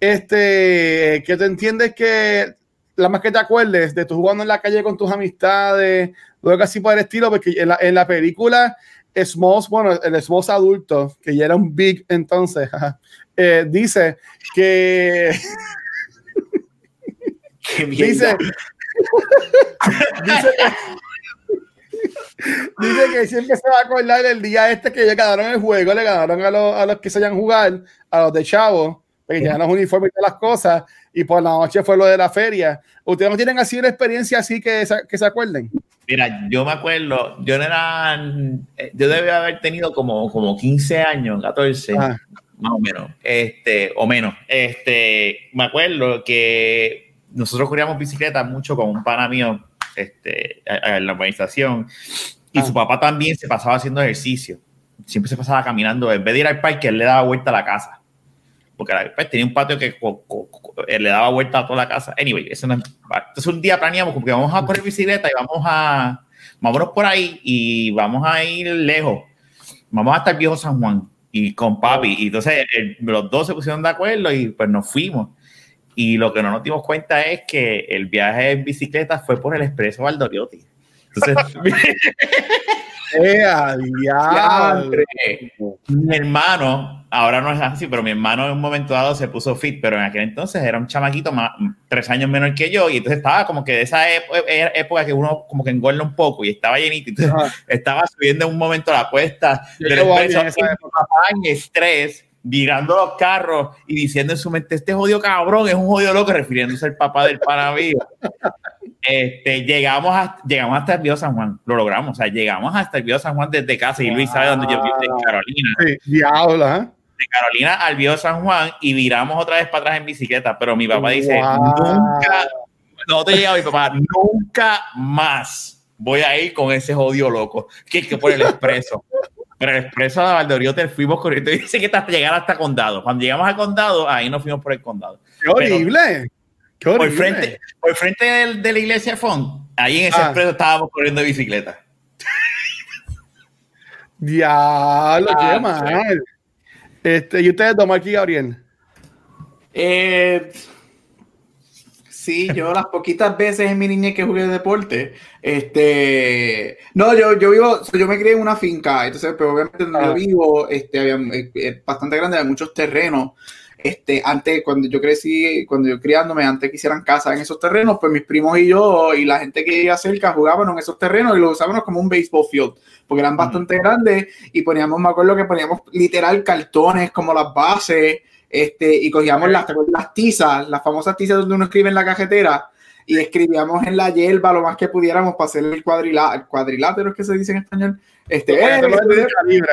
este, que te entiendes que la más que te acuerdes de tú jugando en la calle con tus amistades, luego así por el estilo, porque en la, en la película Smalls, bueno, el Smalls adulto, que ya era un big entonces, eh, dice que Qué dice, dice, dice que siempre se va a acordar del día este que ya ganaron el juego, le ganaron a los, a los que se hayan jugar, a los de Chavo, porque ya los uniformes y todas las cosas, y por la noche fue lo de la feria. ¿Ustedes no tienen así una experiencia así que, se- que se acuerden? Mira, yo me acuerdo, yo no era, eh, yo debía haber tenido como, como 15 años, 14, Ajá. más o menos, este, o menos. Este, me acuerdo que nosotros corríamos bicicleta mucho con un pana mío, este, en la organización, y Ah. su papá también se pasaba haciendo ejercicio. Siempre se pasaba caminando, en vez de ir al parque, él le daba vuelta a la casa. Porque pues, tenía un patio que co- co- co- le daba vuelta a toda la casa. Anyway, eso no es- entonces un día planeamos como que vamos a correr bicicleta y vamos a, vámonos por ahí y vamos a ir lejos. Vamos hasta el viejo San Juan y con papi. Y entonces el- los dos se pusieron de acuerdo y pues nos fuimos. Y lo que no nos dimos cuenta es que el viaje en bicicleta fue por el expreso Valdoriotti. Entonces, ¡Eh, a diablo! Diantre. mi hermano, ahora no es así, pero mi hermano en un momento dado se puso fit, pero en aquel entonces era un chamaquito más, tres años menor que yo, y entonces estaba como que de esa época que uno como que engorda un poco y estaba llenito, y entonces estaba subiendo en un momento la cuesta Yo del expreso, años en esa y estrés, virando los carros y diciendo en su mente, este jodido cabrón es un jodido loco, refiriéndose al papá del pana mío. Este, llegamos, a, llegamos hasta el Vío San Juan, lo logramos, o sea, llegamos hasta el Vío San Juan desde casa y Luis sabe dónde yo vivo, en Carolina Sí, diablo, ¿eh? de Carolina al Vío San Juan y viramos otra vez para atrás en bicicleta, pero mi papá dice, Wow. nunca, no te llega mi papá, nunca más voy a ir con ese jodido loco, que es que por el expreso. Pero el expreso de Valdoriote fuimos corriendo y dice que hasta llegar hasta Condado. Cuando llegamos al Condado, ahí nos fuimos por el Condado. ¡Qué horrible! ¡Qué Por horrible! frente, por frente del- de la iglesia de Font, ahí en ese Ah. expreso estábamos corriendo de bicicleta. Diablo, qué Ah, mal. Este, ¿Y ustedes, Don aquí, Gabriel? Eh, sí, yo las poquitas veces en mi niñez que jugué deporte, este, no, yo, yo vivo, yo me crié en una finca, entonces, pero obviamente donde Ah. yo vivo, este, había, eh, eh, bastante grande, había muchos terrenos, este, antes, cuando yo crecí, cuando yo criándome, antes que hicieran casa en esos terrenos, pues mis primos y yo y la gente que vivía cerca jugaban en esos terrenos y lo usábamos como un baseball field, porque eran bastante grandes y poníamos, me acuerdo que poníamos literal cartones como las bases, este, y cogíamos las, las tizas, las famosas tizas donde uno escribe en la cajetera, y escribíamos en la hierba lo más que pudiéramos para hacer el, cuadrila, el cuadrilátero, es que se dice en español. Este, eh, Bueno, de lucha libre.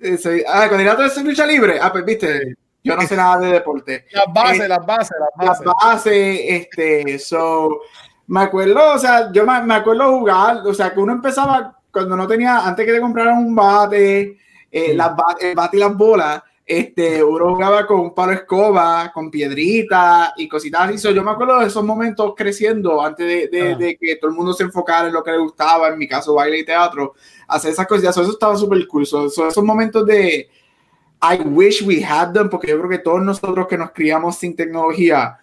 eh, ah, cuadrilátero es lucha libre. Ah, pues viste, yo no sé nada de deporte Las bases, Eh, las bases, las las bases. bases, este, so, me acuerdo, o sea, yo me, me acuerdo jugar, o sea, que uno empezaba cuando no tenía, antes que te compraran un bate, eh, las ba- el bate y las bolas, este, uno jugaba con un palo escoba, con piedritas y cositas así. So, yo me acuerdo de esos momentos creciendo antes de, de- Ah. de que todo el mundo se enfocara en lo que le gustaba, en mi caso, baile y teatro, hacer esas cositas. So, eso estaba súper cool. So, so, esos momentos de I wish we had them, porque yo creo que todos nosotros que nos criamos sin tecnología,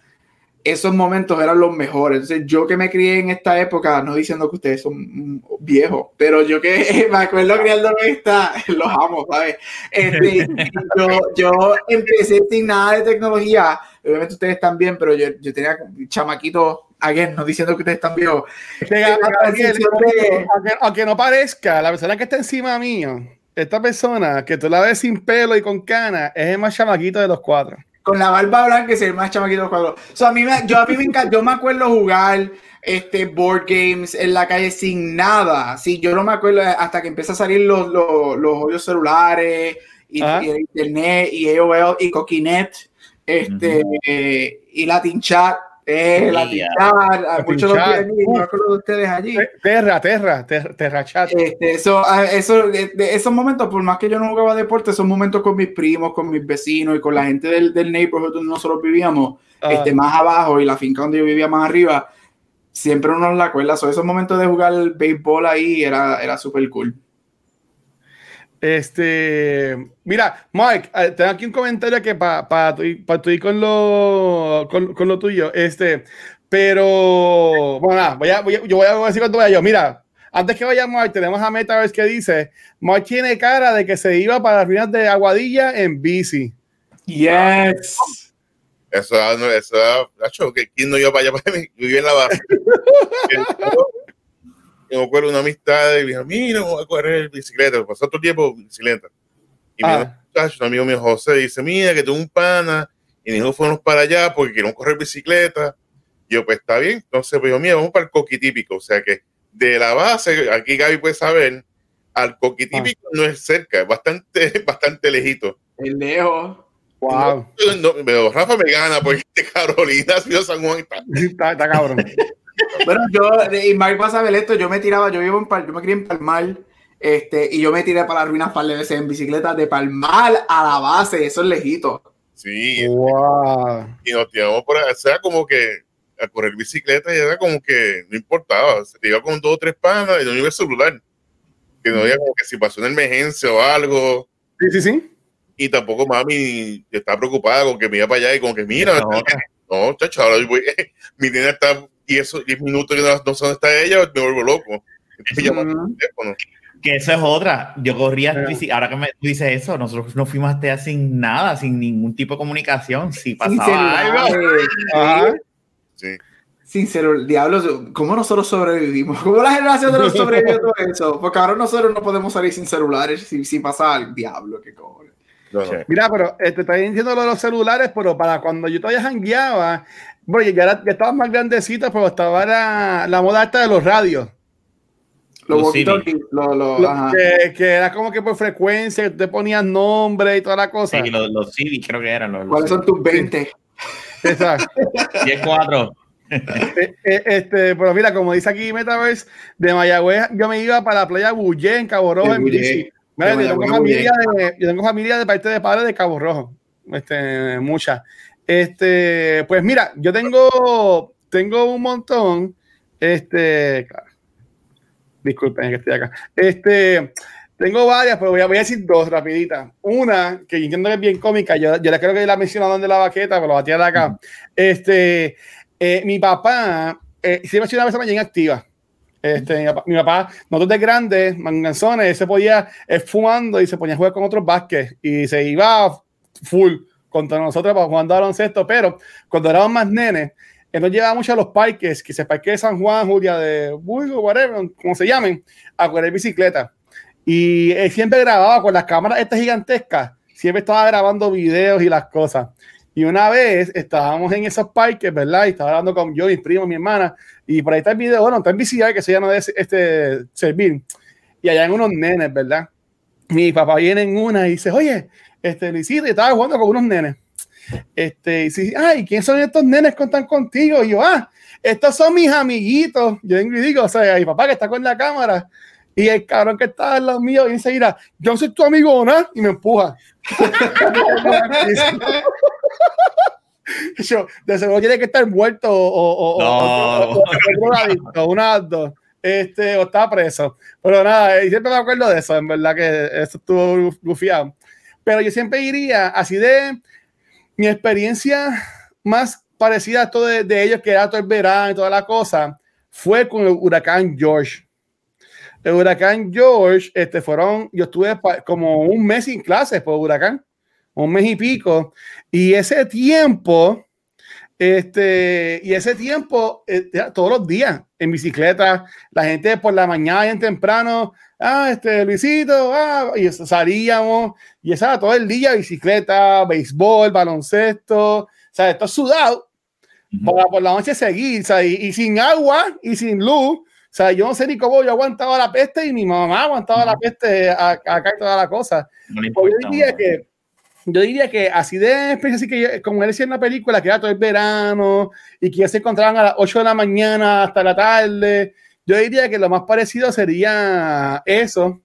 esos momentos eran los mejores. Entonces, yo que me crié en esta época, no diciendo que ustedes son viejos, pero yo que me acuerdo criándome esta, los amo, ¿sabes? Este, yo, yo empecé sin nada de tecnología. Obviamente ustedes también, pero yo, yo tenía chamaquitos, again, no diciendo que ustedes están viejos. Este, aunque, aunque no parezca, la persona que está encima mío, esta persona que tú la ves sin pelo y con cana, es el más chamaquito de los cuatro. Con la barba blanca y ser más chamaquito cuadros. So, a mí me, yo a mí me encanta, yo me acuerdo jugar este board games en la calle sin nada. Sí, yo no me acuerdo hasta que empieza a salir los, los, los hoyos celulares y, Ajá. y el internet y AOL y Coquinet este y Latin Chat. Eh, Latin Yeah. Chat, a Latin muchos de los no de ustedes allí. Te- Terra, Terra, Ter- Terra Chat. Este, eso, ah, eso, de, de esos momentos, por más que yo no jugaba deporte, esos momentos con mis primos, con mis vecinos y con la gente del, del neighborhood donde nosotros vivíamos, Ah. este, más abajo y la finca donde yo vivía más arriba, siempre uno la acuerda. So, esos momentos de jugar el béisbol ahí era, era súper cool. Este, mira, Mike, eh, tengo aquí un comentario que para pa, tu, pa tu ir con lo, con, con lo tuyo, este, pero, bueno, nada, voy a, voy a- yo voy a decir cuánto vaya yo. Mira, antes que vaya Mike, tenemos a Metaverse que dice, Mike tiene cara de que se iba para las ruinas de Aguadilla en bici. Yes. Eso, eso, Nacho, que quién no iba para allá para mí, vivía en la base. Me acuerdo de una amistad y dijo, mira, voy a correr bicicleta, pasó todo el tiempo bicicleta. Y Ah. mi muchacho, un amigo mío José, dice, mira, que tengo un pana, y dijo, fuimos para allá porque queremos correr bicicleta. Y yo, pues está bien. Entonces, pues yo, mira, vamos para el coqui típico. O sea que de la base, aquí Gaby puede saber, al coqui típico no es cerca, es bastante, bastante lejito. El lejos. Wow, No, pero Rafa me gana porque Carolina, San Juan está. está, está cabrón. Bueno, yo, y Mike va a saber esto, yo me tiraba, yo vivo en Pal- yo me crié en Palmar, este, y yo me tiré para las ruinas par de veces en bicicleta de Palmar a la base, eso es lejito. Sí, Wow. y nos tiramos por ahí. O sea, como que a correr bicicleta y era como que no importaba. Se te iba con dos o tres panas y no iba el celular. Que no había como que si pasó una emergencia o algo. Sí, sí, sí. Y tampoco mami estaba preocupada con que me iba para allá y como que mira, No. no, chacho, ahora voy- mi nena está 10 o 10 minutos y no, no sé dónde está ella, me vuelvo loco. Teléfono. Que eso es otra. Yo corría, Pero- ahora que me tú dices eso, nosotros nos fuimos hasta sin nada, sin ningún tipo de comunicación. Si pasaba algo. Sí. Sin celular, diablos, ¿cómo nosotros sobrevivimos? ¿Cómo la generación de los sobrevivió todo eso? Porque ahora nosotros no podemos salir sin celulares si, si pasa al diablo, qué cojones. No, no. Mira, pero eh, te estoy diciendo lo de los celulares, pero para cuando yo todavía jangueaba, bueno, ya, era- ya estaba más grandecito, pero estaba la, la moda esta de los radios. Los lo- lo- Lo- que, que era como que por frecuencia, que te ponías nombre y toda la cosa. Sí, los, los CD creo que eran los, ¿Cuáles son tus 20? Exacto. 10-4. Eh, eh, este, pero mira, como dice aquí Metaverse, de Mayagüez yo me iba para la playa Bullé en Cabo Rojo De en Bullé. bici. Mira, yo, tengo familia de, yo tengo familia de parte de padre de Cabo Rojo. Este, mucha. Este, pues mira, yo tengo, tengo un montón. Este, disculpen que estoy acá. Este, tengo varias, pero voy a, voy a decir dos rapiditas. Una que entiendo que es bien cómica, yo, yo la creo que la mencionaron de la baqueta, pero la batía de acá. Este, eh, mi papá eh, siempre ha sido una persona bien activa. Este, mi, papá, mi papá, nosotros de grandes, manganzones, se podía eh, fumando y se ponía a jugar con otros básquet y se iba full contra nosotros para jugando baloncesto, pero cuando éramos más nenes, él nos llevaba mucho a los parques, que se parque de San Juan, Julia, de Burgo, whatever, como se llamen, a correr bicicleta. Y él siempre grababa con las cámaras estas gigantescas, siempre estaba grabando videos y las cosas. Y una vez estábamos en esos parques, ¿verdad? Y estaba hablando con yo, mis primos, mi hermana, y por ahí está el video, bueno, está en VCR, que se llama de este servir. Y allá en unos nenes, ¿verdad? Mi papá viene en una y dice, oye, este, Luisito, y estaba jugando con unos nenes. Este, y dice, ay, ¿quién son estos nenes que están contigo? Y yo, ah, estos son mis amiguitos. Yo digo, o sea, mi papá que está con la cámara. Y el cabrón que está al lado mío y enseguida, yo soy tu amigo, ¿no? Y me empuja. yo, de seguro tiene que estar muerto o, o, No. o- o- una dos. Este, o está preso. Pero nada, y siempre me acuerdo de eso, en verdad que eso estuvo gufiado. Pero yo siempre iría así de mi experiencia más parecida a todo de, de ellos, que era todo el verano y toda la cosa, fue con el huracán George. El huracán George, este, fueron, yo estuve como un mes sin clases por huracán, un mes y pico, y ese tiempo, este, y ese tiempo, eh, todos los días en bicicleta, la gente por la mañana bien temprano, ah, este, Luisito, ah, y salíamos, y estaba todo el día bicicleta, béisbol, baloncesto, o sea, esto sudado, para por la noche seguir, sea, y, y sin agua y sin luz. O sea, yo no sé ni cómo yo aguantaba la peste y mi mamá aguantaba la peste a- acá y toda la cosa. No le importa, yo diría mano. que yo diría que así de experiencia, así que como él decía en la película, que era todo el verano y que ya se encontraban a las 8 de la mañana hasta la tarde, yo diría que lo más parecido sería eso.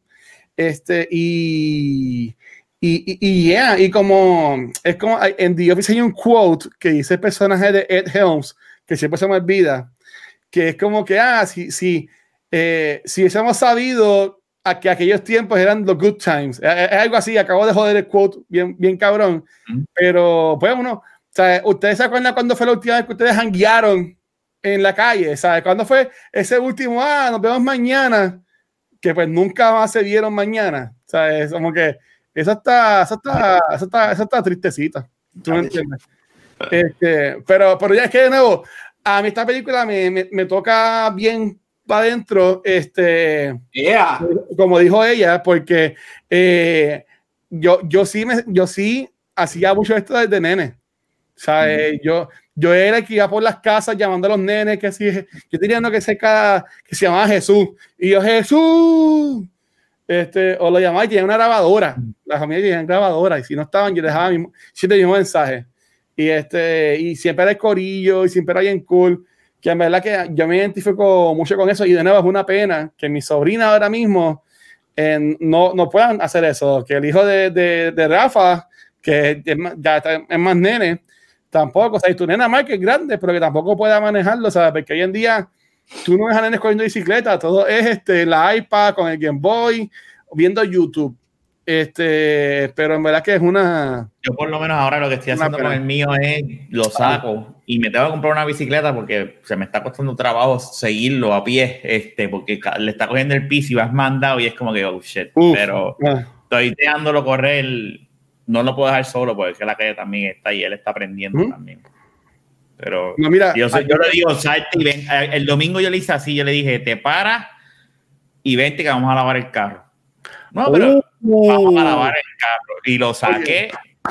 Este, y, y, y, y yeah, y como es como en The Office hay un quote que dice el personaje de Ed Helms, que siempre se me olvida, que es como que, ah, si, si, eh, si hubiésemos sabido a que aquellos tiempos eran los good times, es, algo así, acabo de joder el quote bien, bien cabrón, Mm. pero pues uno, ¿ustedes se acuerdan cuándo fue la última vez que ustedes hanguearon en la calle? ¿Sabes? ¿Cuándo fue ese último, ah, nos vemos mañana? Que pues nunca más se vieron mañana, ¿sabes? Como que eso está, eso está, eso está, eso está tristecita. ¿Tú me entiendes? Este, pero, pero ya es que de nuevo, a mí esta película me, me, me toca bien para adentro, este, Yeah. como dijo ella, porque eh, yo, yo sí me, yo sí hacía mucho esto desde nene. O sea, eh, yo, yo era el que iba por las casas llamando a los nenes, que así, yo tenía uno que cerca, que se llamaba Jesús, y yo, Jesús, este, o lo llamaba y tenía una grabadora, la familia tenía grabadora, y si no estaban, yo dejaba mi, siempre el mismo mensaje. Y, este, y siempre era el corillo, y siempre era bien cool, que en verdad que yo me identifico mucho con eso, y de nuevo es una pena que mi sobrina ahora mismo eh, no, no puedan hacer eso, que el hijo de, de, Rafa, que es más- ya está- es más nene, tampoco, o sea, y tu nena más que es grande, pero que tampoco pueda manejarlo, ¿sabes? Porque hoy en día tú no ves a nenes corriendo bicicleta, todo es este, la iPad con el Game Boy, viendo YouTube. Este, pero en verdad que es una. Yo por lo menos ahora lo que estoy haciendo con el mío es lo saco y me tengo que comprar una bicicleta porque se me está costando trabajo seguirlo a pie, este, porque le está cogiendo el piso y vas mandado y es como que oh shit. Uf. Pero ah, estoy dejándolo correr, no lo puedo dejar solo porque es que la calle también está y él está aprendiendo ¿Mm? también. Pero No, mira, yo, yo le digo, salte y ven. Eh, El domingo yo le hice así, yo le dije, te paras y vente que vamos a lavar el carro. No, pero Uh, vamos a lavar el carro. Y lo saqué.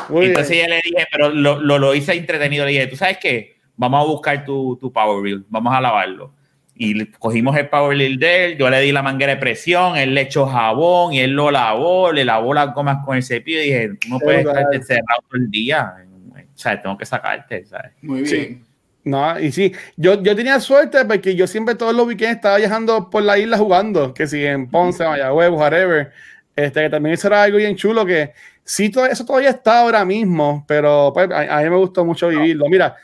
muy bien. Entonces ya le dije, pero lo, lo, lo hice entretenido. Le dije, ¿tú sabes qué? Vamos a buscar tu, tu Power Wheel, vamos a lavarlo. Y cogimos el Power Wheel de él, yo le di la manguera de presión, él le echó jabón y él lo lavó, le lavó las gomas con el cepillo y dije, tú no puedes estar encerrado todo el día. O sea, tengo que sacarte, ¿sabes? Muy bien. Sí. No, y sí, yo, yo tenía suerte porque yo siempre todos los weekends estaba viajando por la isla jugando, que si en Ponce, Mayagüez, whatever. Este, que también eso era algo bien chulo que sí, todo, eso todavía está ahora mismo, pero pues, a, a mí me gustó mucho vivirlo. Mira,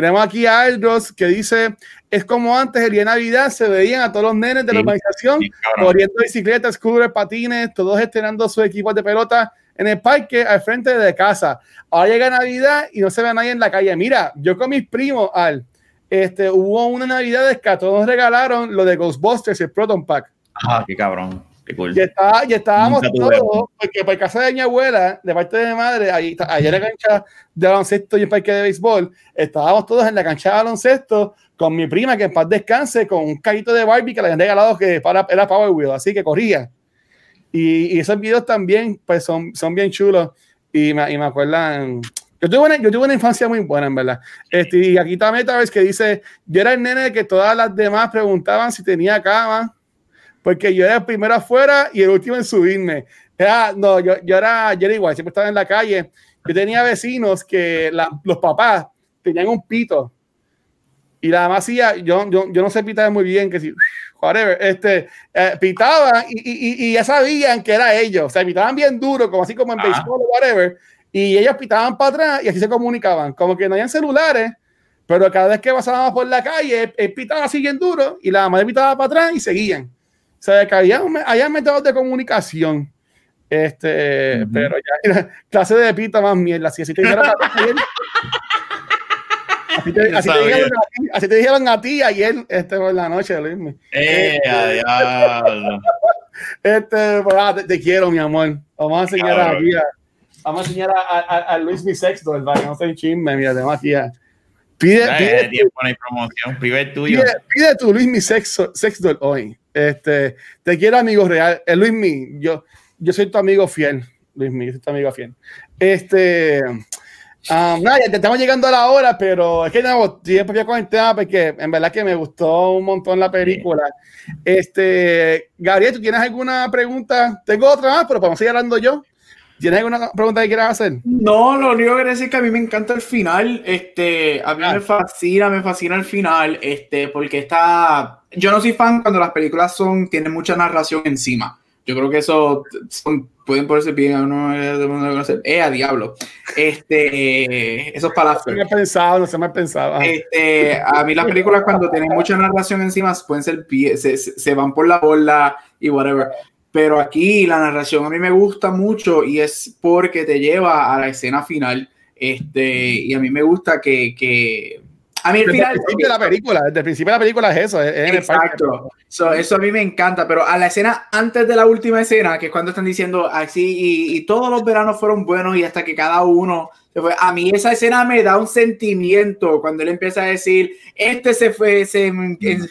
tenemos aquí a Aldros que dice, es como antes, el día de Navidad se veían a todos los nenes de la Sí. organización Sí, corriendo bicicletas, scooters, patines, todos estrenando sus equipos de pelota en el parque al frente de casa. Ahora llega Navidad y no se ve a nadie en la calle. Mira, yo con mis primos, Al, este, hubo una Navidad que a todos nos regalaron lo de Ghostbusters, el Proton Pack. Ah, qué cabrón. Cool. Y, estaba, y estábamos todos, porque por casa de mi abuela, de parte de mi madre, ahí, está- allá en la cancha de baloncesto y el parque de béisbol, estábamos todos en la cancha de baloncesto con mi prima, que en paz descanse, con un carrito de Barbie que le habían regalado que para, era Power Wheel, así que corría. Y, y esos videos también, pues son, son bien chulos y me, y me acuerdan. Yo tuve, una, yo tuve una infancia muy buena, en verdad. Este, y aquí está Metaverse que dice: Yo era el nene que todas las demás preguntaban si tenía cama, porque yo era el primero afuera y el último en subirme. Era, no, yo, yo, era, yo era igual, siempre estaba en la calle. Yo tenía vecinos que la- los papás tenían un pito y la mamá hacía, yo, yo, yo no sé pitar muy bien, que si, whatever, este, eh, pitaban y, y, y- ya sabían que era ellos, o sea, pitaban bien duro, como así como en Ah. béisbol o whatever, y ellos pitaban para atrás y así se comunicaban, como que no habían celulares, pero cada vez que pasábamos por la calle, él pitaba así bien duro y la madre pitaba para atrás y seguían. Sea, que había, había métodos de comunicación. Este, Ujú. pero ya era clase de pita más mierda. Si así te dijeron a ti ayer, así te, así te dijeron a ti, así te dijeron a ti ayer, este, por la noche, Luis. Eh, a diablo. Este, pues, ah, te, te quiero, mi amor. Vamos a enseñar a, vamos a enseñar a, a, a Luis mi sexto, el no soy chisme, mira, tenemos aquí a, pide, pide. Primer tuyo. Pide, pide tu Luis mi sexo, sexto hoy. Este, te quiero, amigo real. Eh, Luis mi, yo, yo soy tu amigo fiel. Luis mi, yo soy tu amigo fiel. Este, um, nada, ya te estamos llegando a la hora, pero es que no, siempre con el tema porque en verdad que me gustó un montón la película. Este, Gabriel, ¿tú tienes alguna pregunta? Tengo otra más, pero podemos seguir hablando yo. ¿Tienes alguna pregunta que quieras hacer? No, lo único que quería decir es que a mí me encanta el final. Este, a mí Ah. me fascina, me fascina el final. Este, porque está. Yo no soy fan cuando las películas son, tienen mucha narración encima. Yo creo que eso son- pueden ponerse bien a uno eh, de uno conocer. Eh, a diablo. Este, esos No palazos. se me ha pensado, no se me ha pensado. Este, a mí las películas cuando tienen mucha narración encima pueden ser se- se van por la bola y whatever. Pero aquí la narración a mí me gusta mucho y es porque te lleva a la escena final. Este, y a mí me gusta que, que a mí el Desde el final principio de la película, desde el principio de la película es eso. es- es. Exacto. So, eso a mí me encanta, pero a la escena antes de la última escena, que es cuando están diciendo así, y, y todos los veranos fueron buenos y hasta que cada uno. A mí esa escena me da un sentimiento cuando él empieza a decir, este se fue, se,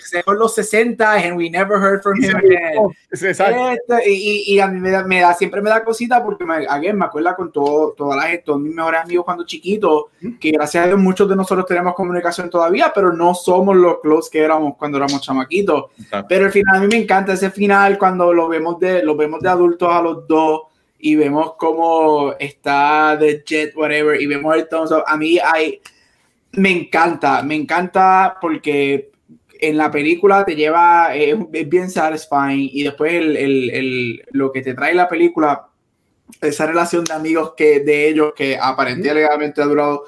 se fue en los 60 and we never heard from him again. Este, y, y- a mí me da, me da- siempre me da cosita porque me, again, me acuerda con todo, toda la gente, todos mis mejores amigos cuando chiquitos, que gracias a Dios muchos de nosotros tenemos comunicación todavía, pero no somos los close que éramos cuando éramos chamaquitos. Exacto. Pero al final a mí me encanta ese final cuando lo vemos de, lo vemos de adultos a los dos y vemos cómo está The Jet, whatever, y vemos el thumbs up. A mí hay, me encanta, me encanta porque en la película te lleva, eh, es bien satisfying y después el, el- el- lo que te trae la película, esa relación de amigos que de ellos que aparentemente ha durado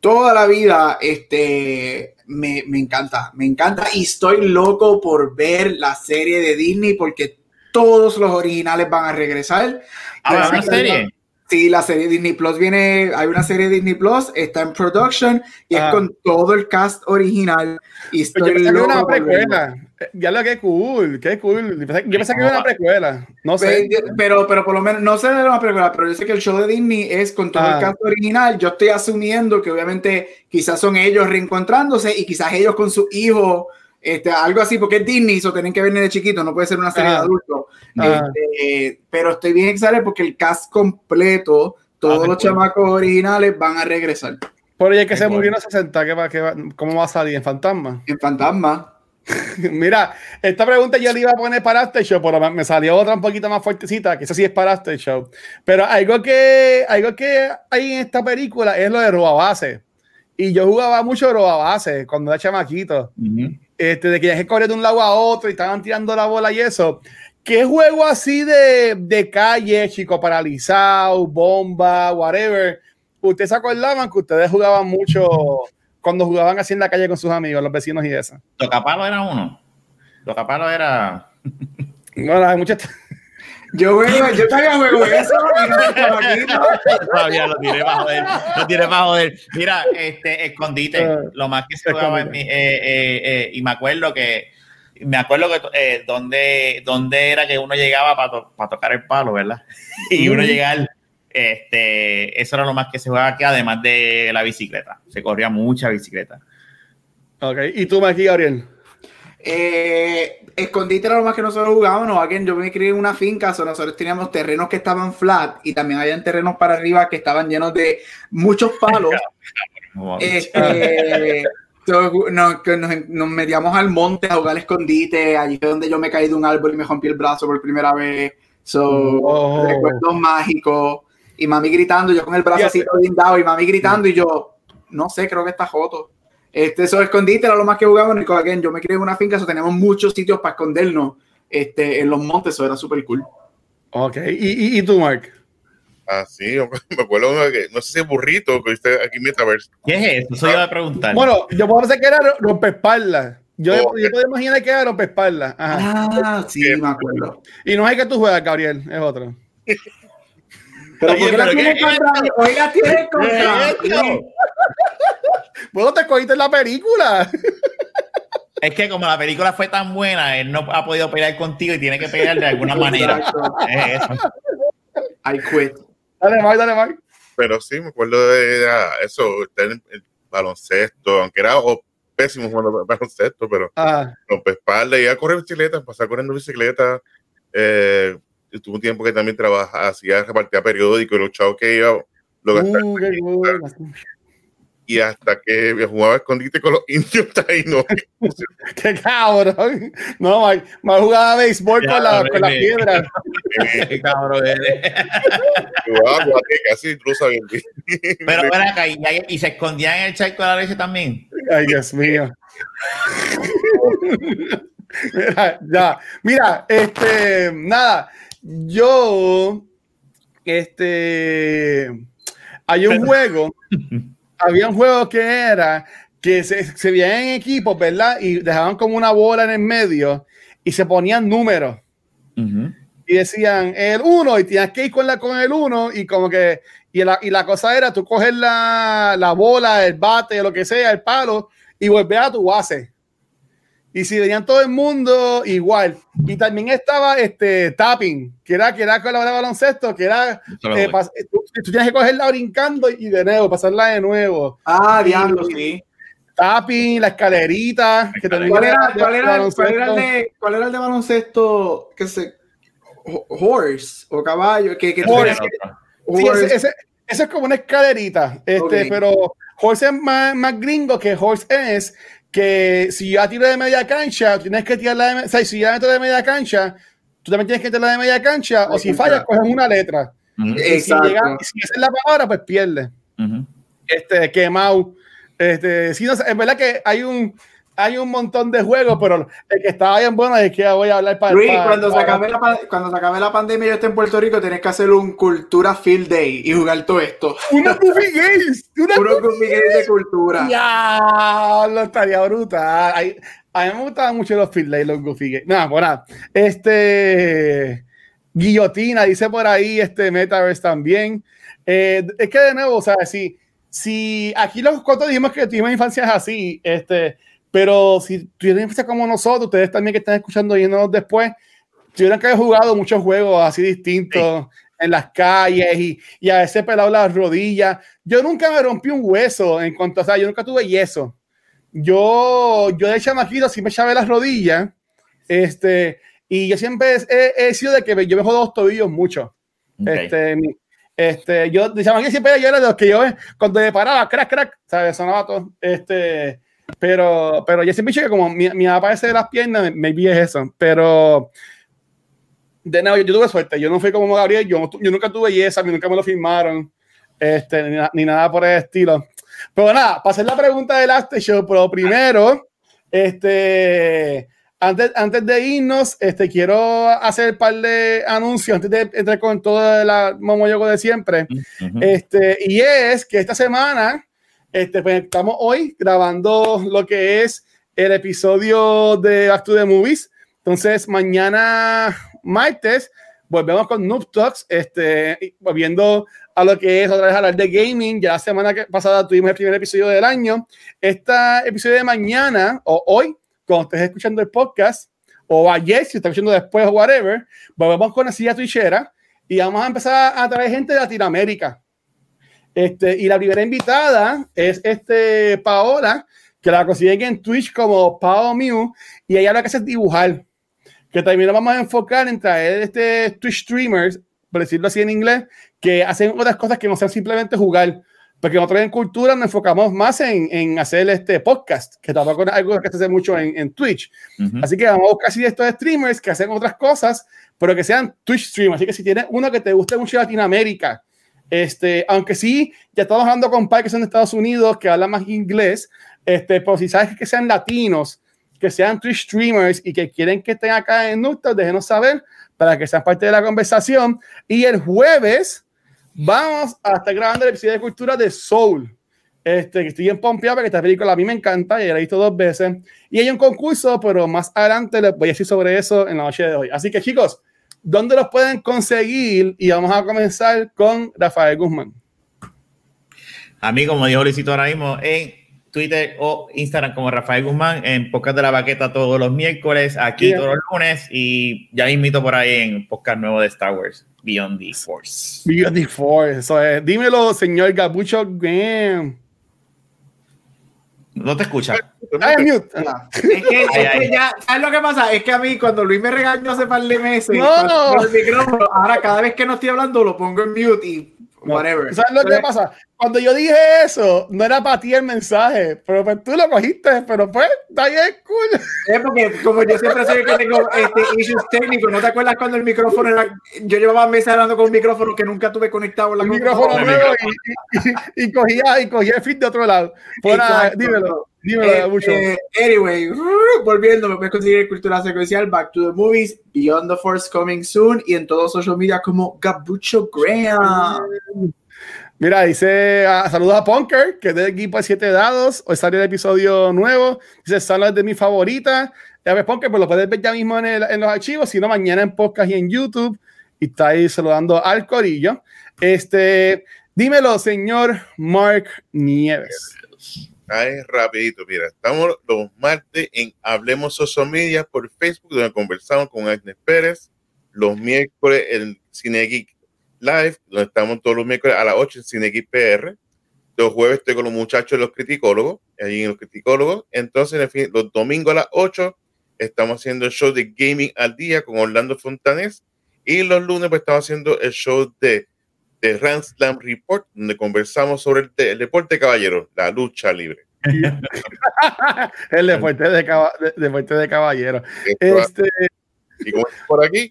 toda la vida, este, me, me encanta, me encanta y estoy loco por ver la serie de Disney porque todos los originales van a regresar. Ah, ¿una serie? Sí, la serie Disney Plus viene, hay una serie Disney Plus, está en production y Ah. es con todo el cast original. Y Pues yo estoy pensé que era loco una precuela. Ya lo que cool, qué cool. Yo pensé, yo que era una precuela. No sé. Pe- Pero, pero por lo menos, no sé de la película, pero yo sé que el show de Disney es con todo Ah. el cast original. Yo estoy asumiendo que obviamente quizás son ellos reencontrándose y quizás ellos con su hijo, este, algo así, porque es Disney, eso tienen que venir de chiquito, no puede ser una serie Ah. de adultos. Ah. Este, pero estoy bien excited porque el cast completo, todos Ah, los chamacos originales van a regresar Por ahí es que se murió en los 60, ¿qué va, qué va- ¿cómo va a salir en Fantasma? en Fantasma. Mira, esta pregunta yo le iba a poner para After Show, pero me- salió otra un poquito más fuertecita, que eso sí es para After Show. Pero algo que, algo que hay en esta película es lo de robabase. Y yo jugaba mucho robabase cuando era chamaquito. Ujú. Este, de que ya que correr de un lado a otro y estaban tirando la bola y eso. ¿Qué juego así de, de calle, chico paralizado, bomba, whatever? ¿Ustedes se acordaban que ustedes jugaban mucho cuando jugaban así en la calle con sus amigos, los vecinos y eso? Tocapalo era uno. Tocapalo era. Bueno, hay muchas. Yo, juego, yo todavía juego eso. Todavía lo tiré para joder. Lo tiré para joder. Mira, este, escondite. Eh, lo más que se jugaba en mi. eh, eh, eh, y me acuerdo que. Me acuerdo que eh, donde, donde era que uno llegaba para tocar el palo, ¿verdad? Y uno llegar. Este, eso era lo más que se jugaba aquí, además de la bicicleta. Se corría mucha bicicleta. Ok, ¿y tú, Maki Gabriel? Eh, escondite era lo más que nosotros jugábamos. Again, yo me crié en una finca, so nosotros teníamos terrenos que estaban flat y también habían terrenos para arriba que estaban llenos de muchos palos. Este, so, nos, nos, nos metíamos al monte a jugar escondite. Allí fue donde yo me caí de un árbol y me rompí el brazo por primera vez. So, Oh. recuerdos mágicos. Y mami gritando, yo con el brazo así blindado y mami gritando y yo, no sé, creo que está joto. Este, eso escondite era lo más que jugábamos. Y again, yo me crié en una finca, so teníamos muchos sitios para escondernos este, en los montes, eso era súper cool. Ok, ¿Y, y, y tú, Mark? Ah, sí, yo me acuerdo que, no sé si es burrito, que viste aquí en Metaverse. ¿Qué es eso? Eso iba a preguntar. Bueno, yo puedo pensar que era rompeespaldas. Yo, Ok. yo puedo imaginar que era rompeespaldas. Ajá. Ah, sí, me acuerdo. Y no es el que tú juegas, Gabriel, es otro. Pero Oye, ¿por qué la pero tienes ¿qué- contra mí? Hoy la tienes contra te cogiste en la película. Es que como la película fue tan buena, él no ha podido pelear contigo y tiene que pelear de alguna manera. Es eso. I quit. Dale, Mark, dale, Mark. Pero sí, me acuerdo de eso, estar en el baloncesto, aunque era oh, pésimo jugando baloncesto, pero Ah, espalda y a correr bicicleta, pasar corriendo bicicleta. Eh, y tuve un tiempo que también trabajaba, hacía, repartía periódicos, los chavos que iba, lo gastaba. uh, y hasta que me jugaba a escondite con los indios taínos. Qué cabrón. No, Mark jugaba béisbol Ya, con la, con la bebé. piedra. Qué cabrón eres. jugaba intrusa bien. Pero ven acá, y, y se escondía en el charco de la leche también. Ay, Dios mío. Mira, ya. Mira, este, nada, yo, este, hay un juego, había un juego que era que se, se veían en equipos, ¿verdad? Y dejaban como una bola en el medio y se ponían números y decían el 1 y tenías que ir con, la, con el 1 y como que y la, y la cosa era tú coger la, la bola, el bate, lo que sea, el palo y volver a tu base. Y si venían todo el mundo igual. Y también estaba este tapping, que era, que era con la baloncesto, que era eh, pas- tú, tú tienes que cogerla brincando y de nuevo, pasarla de nuevo. Ah, diablo, sí. Tapping, la escalerita, que ¿Cuál era, de- cuál, de era, cuál, era el de, ¿Cuál era el de baloncesto? Que se, ho- horse o caballo. Que, que Horse. Sí, ese, ese- ese es como una escalerita, este, pero Horse es más, más gringo que Horse es que si yo tiro de media cancha, tienes que tirarla de, me- o sea, si yo meto de media cancha, tú también tienes que tirarla de media cancha, o si fallas, coges una letra. Y si, llega, si esa es la palabra, pues pierde. Ujú. Este, quemado. Este, no es verdad que hay un, hay un montón de juegos, pero el que estaba bien bueno es que voy a hablar para Luis, para- cuando, se para- la, cuando se acabe la pandemia yo esté en Puerto Rico, tienes que hacer un Cultura Field Day y jugar todo esto. Una Goofy Games, una Puro Goofy Games de cultura. Ya, lo estaría brutal. Hay, A mí me gustaban mucho los Finlay, los Goofy Games. Nada, por nada. Este. Guillotina, dice por ahí, este Metaverse también. Eh, es que de nuevo, o sea, si, si aquí los cuatro dijimos que tuvimos infancias así, este, pero si tuvieron infancia como nosotros, ustedes también que están escuchando y yéndonos después, tuvieron que haber jugado muchos juegos así distintos en las calles y, y a veces pelado las rodillas. Yo nunca me rompí un hueso en cuanto, o sea, yo nunca tuve yeso. Yo, yo de chamaquito sí me echaba las rodillas, este, y yo siempre he, he sido de que yo me jodo los tobillos mucho. Ok. Este, este, yo de chamaquito siempre yo era de los que yo cuando me paraba, crack, crack, ¿sabes? Sonaba todo. Este, pero, pero yo siempre que como mi, mi papá ese de las piernas, me, me vi eso. Pero de nuevo, yo, yo tuve suerte. Yo no fui como Gabriel, yo, yo nunca tuve yesa, nunca me lo firmaron, este, ni, ni nada por el estilo. Pero nada, para hacer la pregunta del After Show, pero primero, este, antes, antes de irnos, este, quiero hacer un par de anuncios antes de entrar con todo el momoyogo de siempre. Ujú. Este, y es que esta semana este, pues, estamos hoy grabando lo que es el episodio de Back to Movies. Entonces, mañana martes volvemos con Noob Talks, este, volviendo a lo que es otra vez hablar de gaming. Ya la semana pasada tuvimos el primer episodio del año. Este episodio de mañana o hoy, cuando estés escuchando el podcast, o ayer, si estás escuchando después o whatever, volvemos con la silla twitchera y vamos a empezar a traer gente de Latinoamérica. Este, y la primera invitada es este Paola, que la consiguen en Twitch como Pao Mew, y ella lo que hace es dibujar. Que también nos vamos a enfocar en traer este Twitch streamers, por decirlo así en inglés, que hacen otras cosas que no sean simplemente jugar. Porque nosotros en cultura nos enfocamos más en, en hacer este podcast, que tampoco es algo que se hace mucho en, en Twitch. Así que vamos a buscar así estos streamers que hacen otras cosas, pero que sean Twitch streamers. Así que si tienes uno que te guste mucho Latinoamérica, este, aunque sí, ya estamos hablando con par que son de Estados Unidos, que hablan más inglés, este, pero si sabes que sean latinos, que sean Twitch streamers y que quieren que estén acá en Nutra, déjenos saber para que sean parte de la conversación. Y el jueves vamos a estar grabando el episodio de cultura de Soul. Este, que estoy en pompeado porque esta película a mí me encanta y la he visto dos veces. Y hay un concurso, pero más adelante les voy a decir sobre eso en la noche de hoy. Así que chicos, ¿dónde los pueden conseguir? Y vamos a comenzar con Rafael Guzmán. A mí, como dijo Luisito ahora mismo, en Twitter o Instagram como Rafael Guzmán, en Podcast de la Baqueta todos los miércoles, aquí todos los lunes y ya invito por ahí en podcast nuevo de Star Wars, Beyond the Force. Beyond the Force, eso es. Dímelo, señor Gabucho Graham. No te escucha. Ah, Es que, es Ay, que ay. ya, ¿sabes lo que pasa? Es que a mí, cuando Luis me regañó hace par de meses, No. con el micrófono, ahora cada vez que no estoy hablando lo pongo en mute y whatever. ¿Sabes lo que pasa? Cuando yo dije eso, no era para ti el mensaje, pero pues tú lo cogiste, pero pues, está bien, cool. Es porque como yo siempre soy el que tengo este, issues técnicos, ¿no te acuerdas cuando el micrófono era... Yo llevaba meses hablando con un micrófono que nunca tuve conectado en la El micrófono nuevo y, y, y, y cogía, y cogía el feed de otro lado. Pues Exacto. dímelo, dímelo, Eh, Gabucho. eh, anyway, volviendo, me puedes conseguir Cultura Secuencial, Back to the Movies, Beyond the Force Coming Soon y en todos social media como Gabucho Graham. Mira, dice, ah, saludos a Punker, que es del equipo de 7 dados. Hoy salió el episodio nuevo. Dice, Sala es de mi favorita. Ya ves, Punker, pues lo puedes ver ya mismo en, el- en los archivos, si no, mañana en podcast y en YouTube. Y está ahí saludando al corillo. Este, dímelo, señor Mark Nieves. Ay, rapidito, mira, estamos los martes en Hablemos Social Media por Facebook, donde conversamos con Agnes Pérez, los miércoles en Cine Geek Live, donde estamos todos los miércoles a las 8 en Cine Geek PR, los jueves estoy con los muchachos de los criticólogos, allí en los criticólogos, entonces en fin, los domingos a las 8 estamos haciendo el show de Gaming al Día con Orlando Fontanes, y los lunes pues estamos haciendo el show de de Rand Slam Report, donde conversamos sobre el, de- el deporte caballero, la lucha libre. el deporte de, caba- de- deporte de caballero. Este, y como es por aquí,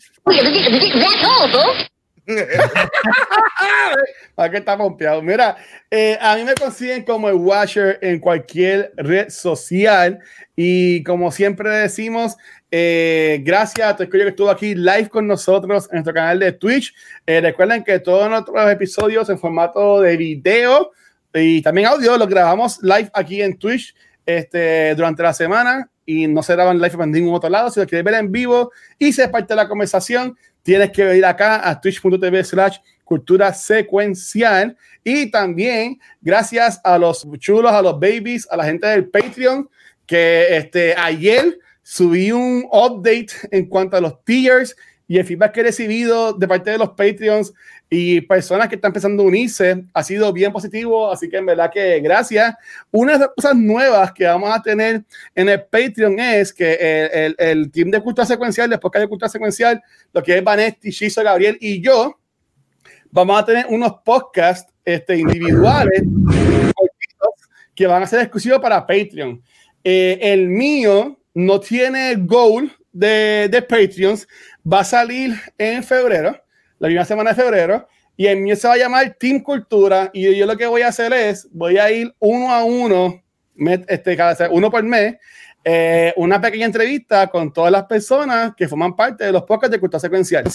Aquí está pompeado. Mira, eh, a mí me consiguen como el Washer en cualquier red social. Y como siempre decimos, eh, gracias a todo el que estuvo aquí live con nosotros en nuestro canal de Twitch. Eh, recuerden que todos nuestros episodios en formato de video y también audio los grabamos live aquí en Twitch. este, durante la semana y no se graban live en ningún otro lado. Si lo quieres ver en vivo y ser parte de la conversación, tienes que ir acá a twitch.tv slash cultura secuencial. Y también gracias a los chulos, a los babies, a la gente del Patreon, que este, ayer subí un update en cuanto a los tiers y el feedback que he recibido de parte de los Patreons y personas que están empezando a unirse ha sido bien positivo, así que en verdad que gracias. Una de las cosas nuevas que vamos a tener en el Patreon es que el, el, el team de cultura secuencial, después que hay cultura secuencial, lo que es Vanetti, Shizo, Gabriel y yo, vamos a tener unos podcasts este, individuales que van a ser exclusivos para Patreon. Eh, el mío no tiene goal de, de Patreons, va a salir en febrero, la primera semana de febrero, y el mío se va a llamar Team Cultura, y yo lo que voy a hacer es, voy a ir uno a uno, este, cada, uno por mes, eh, una pequeña entrevista con todas las personas que forman parte de los podcasts de cultura secuencial.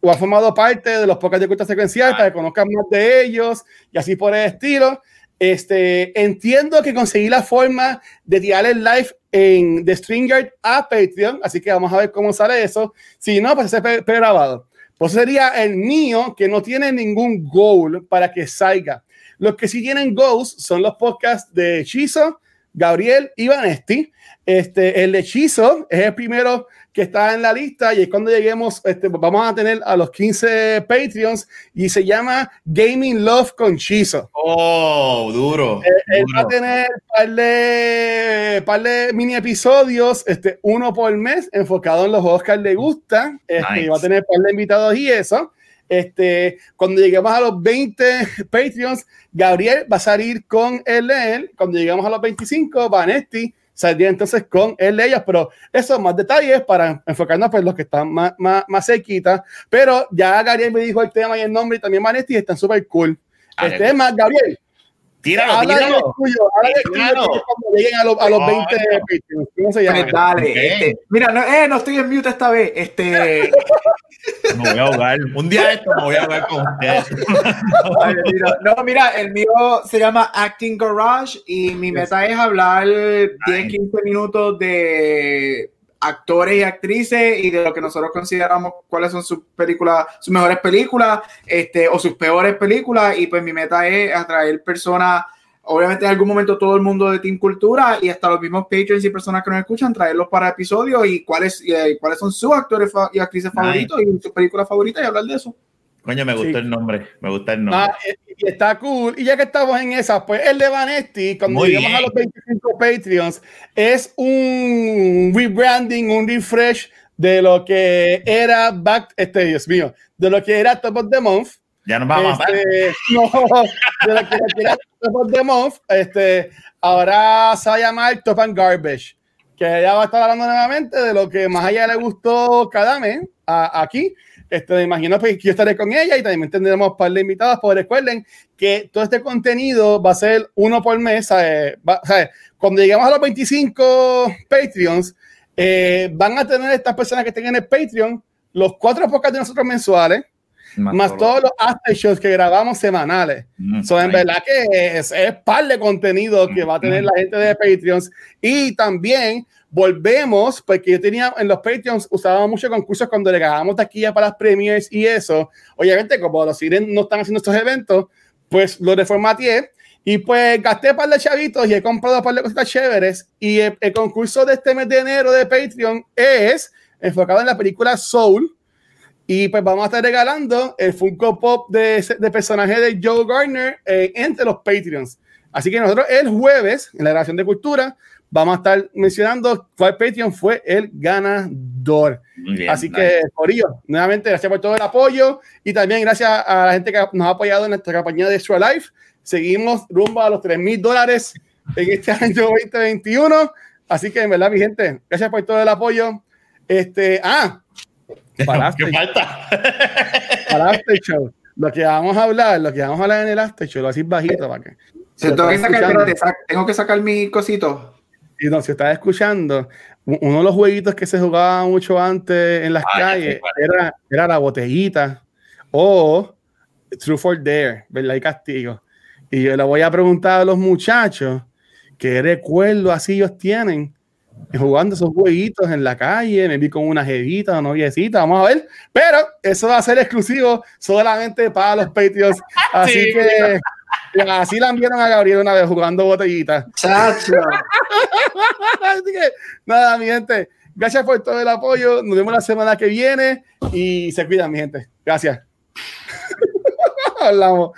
O han formado parte de los podcasts de cultura secuencial para que conozcan más de ellos y así por el estilo. Este, entiendo que conseguí la forma de tirar el live en The Stringer a Patreon, así que vamos a ver cómo sale eso. Si no, pues se grabado. Pues sería el mío que no tiene ningún goal para que salga. Los que sí tienen goals son los podcasts de Hechizo, Gabriel y Vanesti. Este, el hechizo es el primero que está en la lista y es cuando lleguemos, este, vamos a tener a los 15 Patreons y se llama Gaming Love con Chizo. Oh, duro. Eh, él va a tener par de, par de mini episodios, este, uno por mes, enfocado en los él le gusta. Este, Nice. Va a tener par de invitados y eso. Este, cuando lleguemos a los 20 Patreons, Gabriel va a salir con él, él. Cuando lleguemos a los 25, Vanetti saldría entonces con él ellos, pero eso más detalles para enfocarnos pues los que están más, más, más cerquita. Pero ya Gabriel me dijo el tema y el nombre y también Vanetti están súper cool. El tema, Gabriel, Tíralo, habla tíralo. tuyo, habla tuyo Tíralo. cuando lleguen a los, a los No, 20 no. Patreons. ¿Cómo se llama? Pues dale, Ok. este, mira, no, eh, no estoy en mute esta vez. Este, Me voy a ahogar. Un día esto me voy a ahogar con ustedes. No, mira, el mío se llama Acting Garage y mi meta es hablar 10, 15 minutos de actores y actrices y de lo que nosotros consideramos cuáles son sus películas, sus mejores películas, este, o sus peores películas. Y pues mi meta es atraer personas, obviamente en algún momento todo el mundo de Team Cultura y hasta los mismos patrons y personas que nos escuchan, traerlos para episodios y cuáles, y, eh, cuáles son sus actores fa- y actrices Nice. favoritos y sus películas favoritas y hablar de eso. Coño, me gustó Sí. el nombre. Me gusta el nombre. Ah, y- y está cool. Y ya que estamos en esa, pues el de Vanetti, cuando Muy lleguemos bien. a los 25 Patreons, es un rebranding, un refresh de lo que era back, este, Dios mío, de lo que era Top of the Month. Ya nos vamos a. Este, no, de lo que of the Month, este, ahora se va a llamar Top and Garbage, que ya va a estar hablando nuevamente de lo que más allá le gustó cada mes a- aquí. Este, me imagino pues, que yo estaré con ella y también tendremos un par de invitados, pero recuerden que todo este contenido va a ser uno por mes. ¿sabes? Va- ¿sabes? Cuando lleguemos a los 25 Patreons, eh, van a tener estas personas que estén en el Patreon los cuatro podcasts de nosotros mensuales, más todos los after shows que grabamos semanales. Mm, So, en verdad que es, es par de contenido que va a tener la gente de Patreons. Y también volvemos, porque yo tenía en los Patreons, usábamos muchos concursos cuando le ganábamos taquilla para las premiers y eso. Obviamente, como los cines no están haciendo estos eventos, pues lo reformateé. Y pues gasté un par de chavitos y he comprado un par de cositas chéveres. Y el, el concurso de este mes de enero de Patreon es enfocado en la película Soul. Y pues vamos a estar regalando el Funko Pop de, de personaje de Joe Gardner eh, entre los Patreons. Así que nosotros el jueves, en la grabación de cultura, vamos a estar mencionando cuál Patreon fue el ganador. Bien, Así nice. que, Corillo, nuevamente gracias por todo el apoyo y también gracias a la gente que nos ha apoyado en nuestra campaña de Extra Life. Seguimos rumbo a los 3 mil dólares en este año 2021. Así que, en verdad, mi gente, gracias por todo el apoyo. Este, ah, para ¿Qué falta? para After Show. Lo que vamos a hablar, lo que vamos a hablar en el After Show, lo así bajito para que. Si tengo, que sacar, espérate, tengo que sacar mi cosito. Y no, si estás escuchando, uno de los jueguitos que se jugaba mucho antes en las Ah, calles era, era la botellita o True for Dare, ¿verdad? Y castigo. Y yo le voy a preguntar a los muchachos qué recuerdo así ellos tienen jugando esos jueguitos en la calle, me vi con una jevita, una noviecita, vamos a ver. Pero eso va a ser exclusivo solamente para los Patreons. Así Sí, que así la enviaron a Gabriel una vez jugando botellita. Chacho. Así que nada, mi gente. Gracias por todo el apoyo. Nos vemos la semana que viene y se cuidan, mi gente. Gracias. Hablamos.